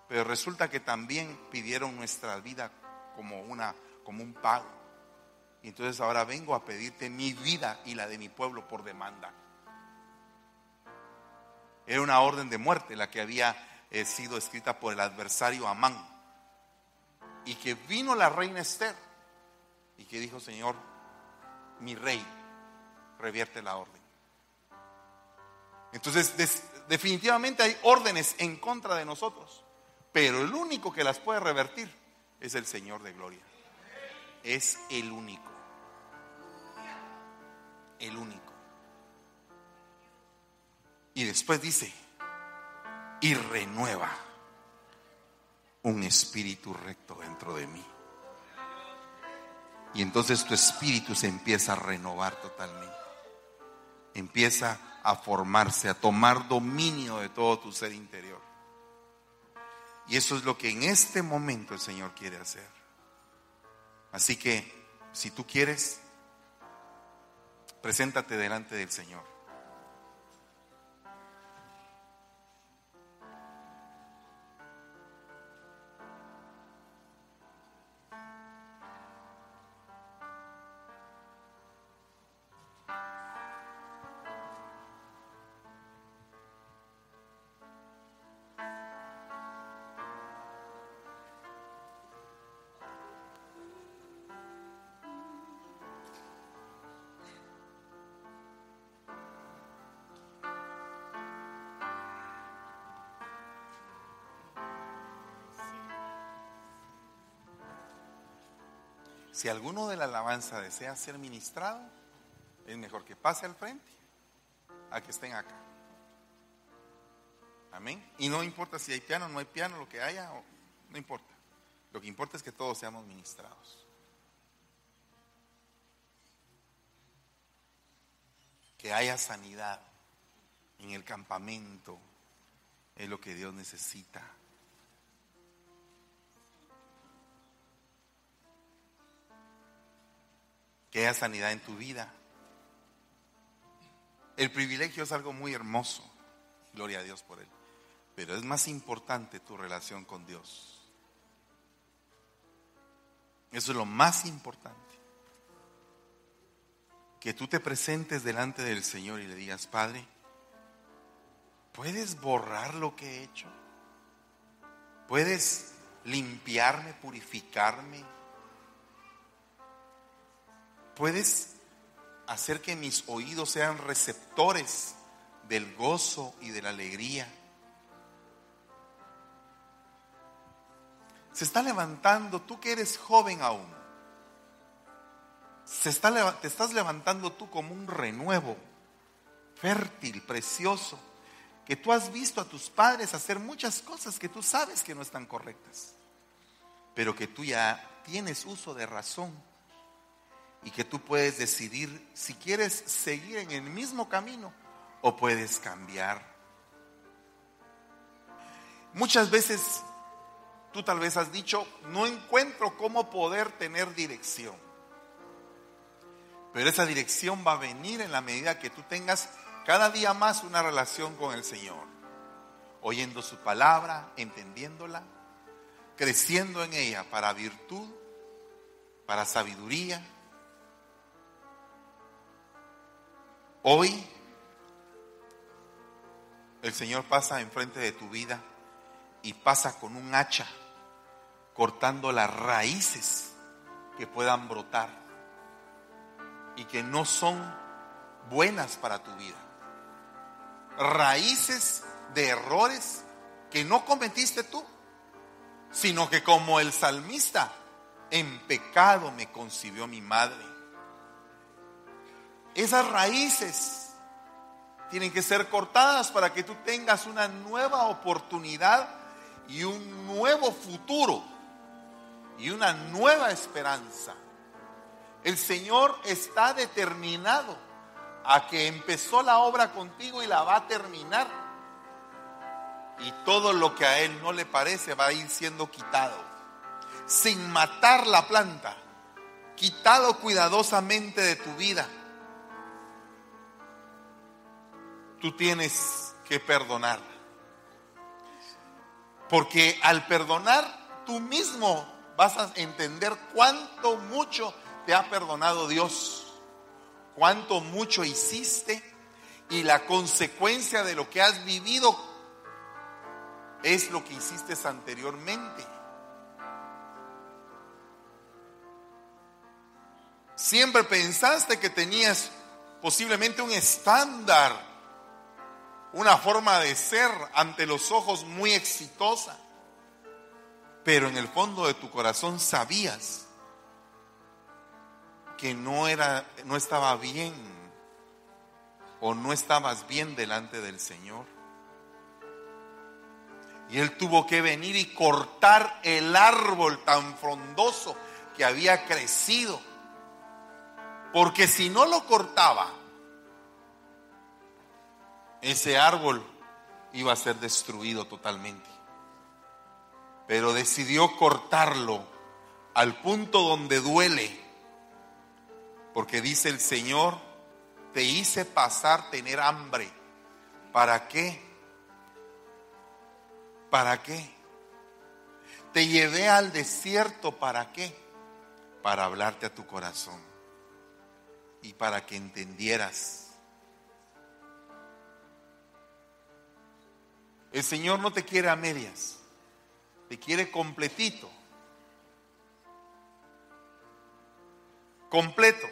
Pero resulta que también pidieron nuestra vida como, una, como un pago. Y entonces ahora vengo a pedirte mi vida y la de mi pueblo por demanda. Era una orden de muerte la que había eh, sido escrita por el adversario Amán. Y que vino la reina Esther y que dijo, Señor, mi rey, revierte la orden. Entonces, definitivamente hay órdenes en contra de nosotros, pero el único que las puede revertir es el Señor de gloria. Es el único. El único. Y después dice, y renueva un espíritu recto dentro de mí. Y entonces tu espíritu se empieza a renovar totalmente. Empieza a formarse, a tomar dominio de todo tu ser interior. Y eso es lo que en este momento el Señor quiere hacer. Así que, si tú quieres, preséntate delante del Señor. Si alguno de la alabanza desea ser ministrado, es mejor que pase al frente a que estén acá. Amén. Y no importa si hay piano, no hay piano, lo que haya, no importa. Lo que importa es que todos seamos ministrados. Que haya sanidad en el campamento es lo que Dios necesita. Que haya sanidad en tu vida. El privilegio es algo muy hermoso, gloria a Dios por él, pero es más importante tu relación con Dios. Eso es lo más importante. Que tú te presentes delante del Señor y le digas, Padre, ¿puedes borrar lo que he hecho? ¿Puedes limpiarme, purificarme? Puedes hacer que mis oídos sean receptores del gozo y de la alegría. Se está levantando, tú que eres joven aún, se está, te estás levantando tú como un renuevo fértil, precioso, que tú has visto a tus padres hacer muchas cosas que tú sabes que no están correctas, pero que tú ya tienes uso de razón y que tú puedes decidir si quieres seguir en el mismo camino o puedes cambiar. Muchas veces tú tal vez has dicho, no encuentro cómo poder tener dirección. Pero esa dirección va a venir en la medida que tú tengas cada día más una relación con el Señor, oyendo su palabra, entendiéndola, creciendo en ella para virtud, para sabiduría. Hoy el Señor pasa enfrente de tu vida y pasa con un hacha cortando las raíces que puedan brotar y que no son buenas para tu vida. Raíces de errores que no cometiste tú, sino que como el salmista, en pecado me concibió mi madre. Esas raíces tienen que ser cortadas para que tú tengas una nueva oportunidad y un nuevo futuro y una nueva esperanza. El Señor está determinado a que empezó la obra contigo y la va a terminar. Y todo lo que a Él no le parece va a ir siendo quitado. Sin matar la planta, quitado cuidadosamente de tu vida tú tienes que perdonar. Porque al perdonar, tú mismo vas a entender cuánto mucho te ha perdonado Dios, cuánto mucho hiciste y la consecuencia de lo que has vivido es lo que hiciste anteriormente. Siempre pensaste que tenías posiblemente un estándar una forma de ser ante los ojos muy exitosa, pero en el fondo de tu corazón sabías que no era no estaba bien o no estabas bien delante del Señor. Y él tuvo que venir y cortar el árbol tan frondoso que había crecido. Porque si no lo cortaba, ese árbol iba a ser destruido totalmente. Pero decidió cortarlo al punto donde duele. Porque dice el Señor, te hice pasar tener hambre. ¿Para qué? ¿Para qué? Te llevé al desierto, ¿para qué? Para hablarte a tu corazón y para que entendieras El Señor no te quiere a medias, te quiere completito. Completo,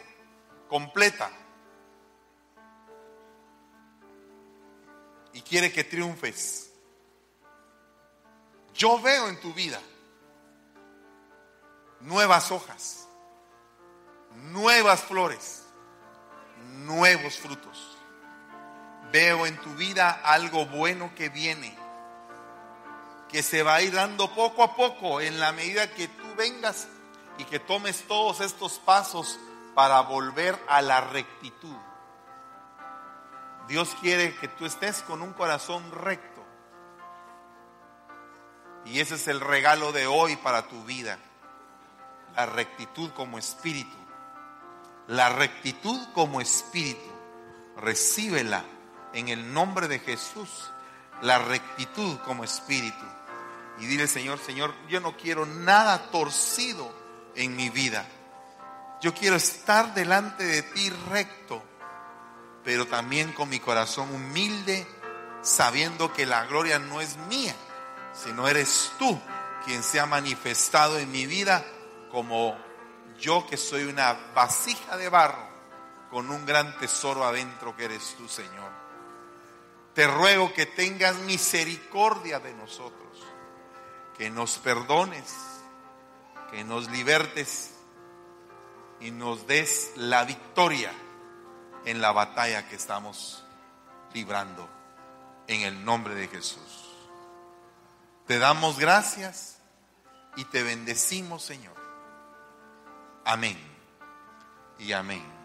completa. Y quiere que triunfes. Yo veo en tu vida nuevas hojas, nuevas flores, nuevos frutos veo en tu vida algo bueno que viene, que se va a ir dando poco a poco en la medida que tú vengas y que tomes todos estos pasos para volver a la rectitud. Dios quiere que tú estés con un corazón recto. Y ese es el regalo de hoy para tu vida. La rectitud como espíritu. La rectitud como espíritu. Recíbela en el nombre de Jesús la rectitud como espíritu. Y dile, Señor, Señor, yo no quiero nada torcido en mi vida. Yo quiero estar delante de ti recto, pero también con mi corazón humilde, sabiendo que la gloria no es mía, sino eres tú quien se ha manifestado en mi vida como yo que soy una vasija de barro con un gran tesoro adentro que eres tú, Señor. Te ruego que tengas misericordia de nosotros, que nos perdones, que nos libertes y nos des la victoria en la batalla que estamos librando en el nombre de Jesús. Te damos gracias y te bendecimos, Señor. Amén y amén.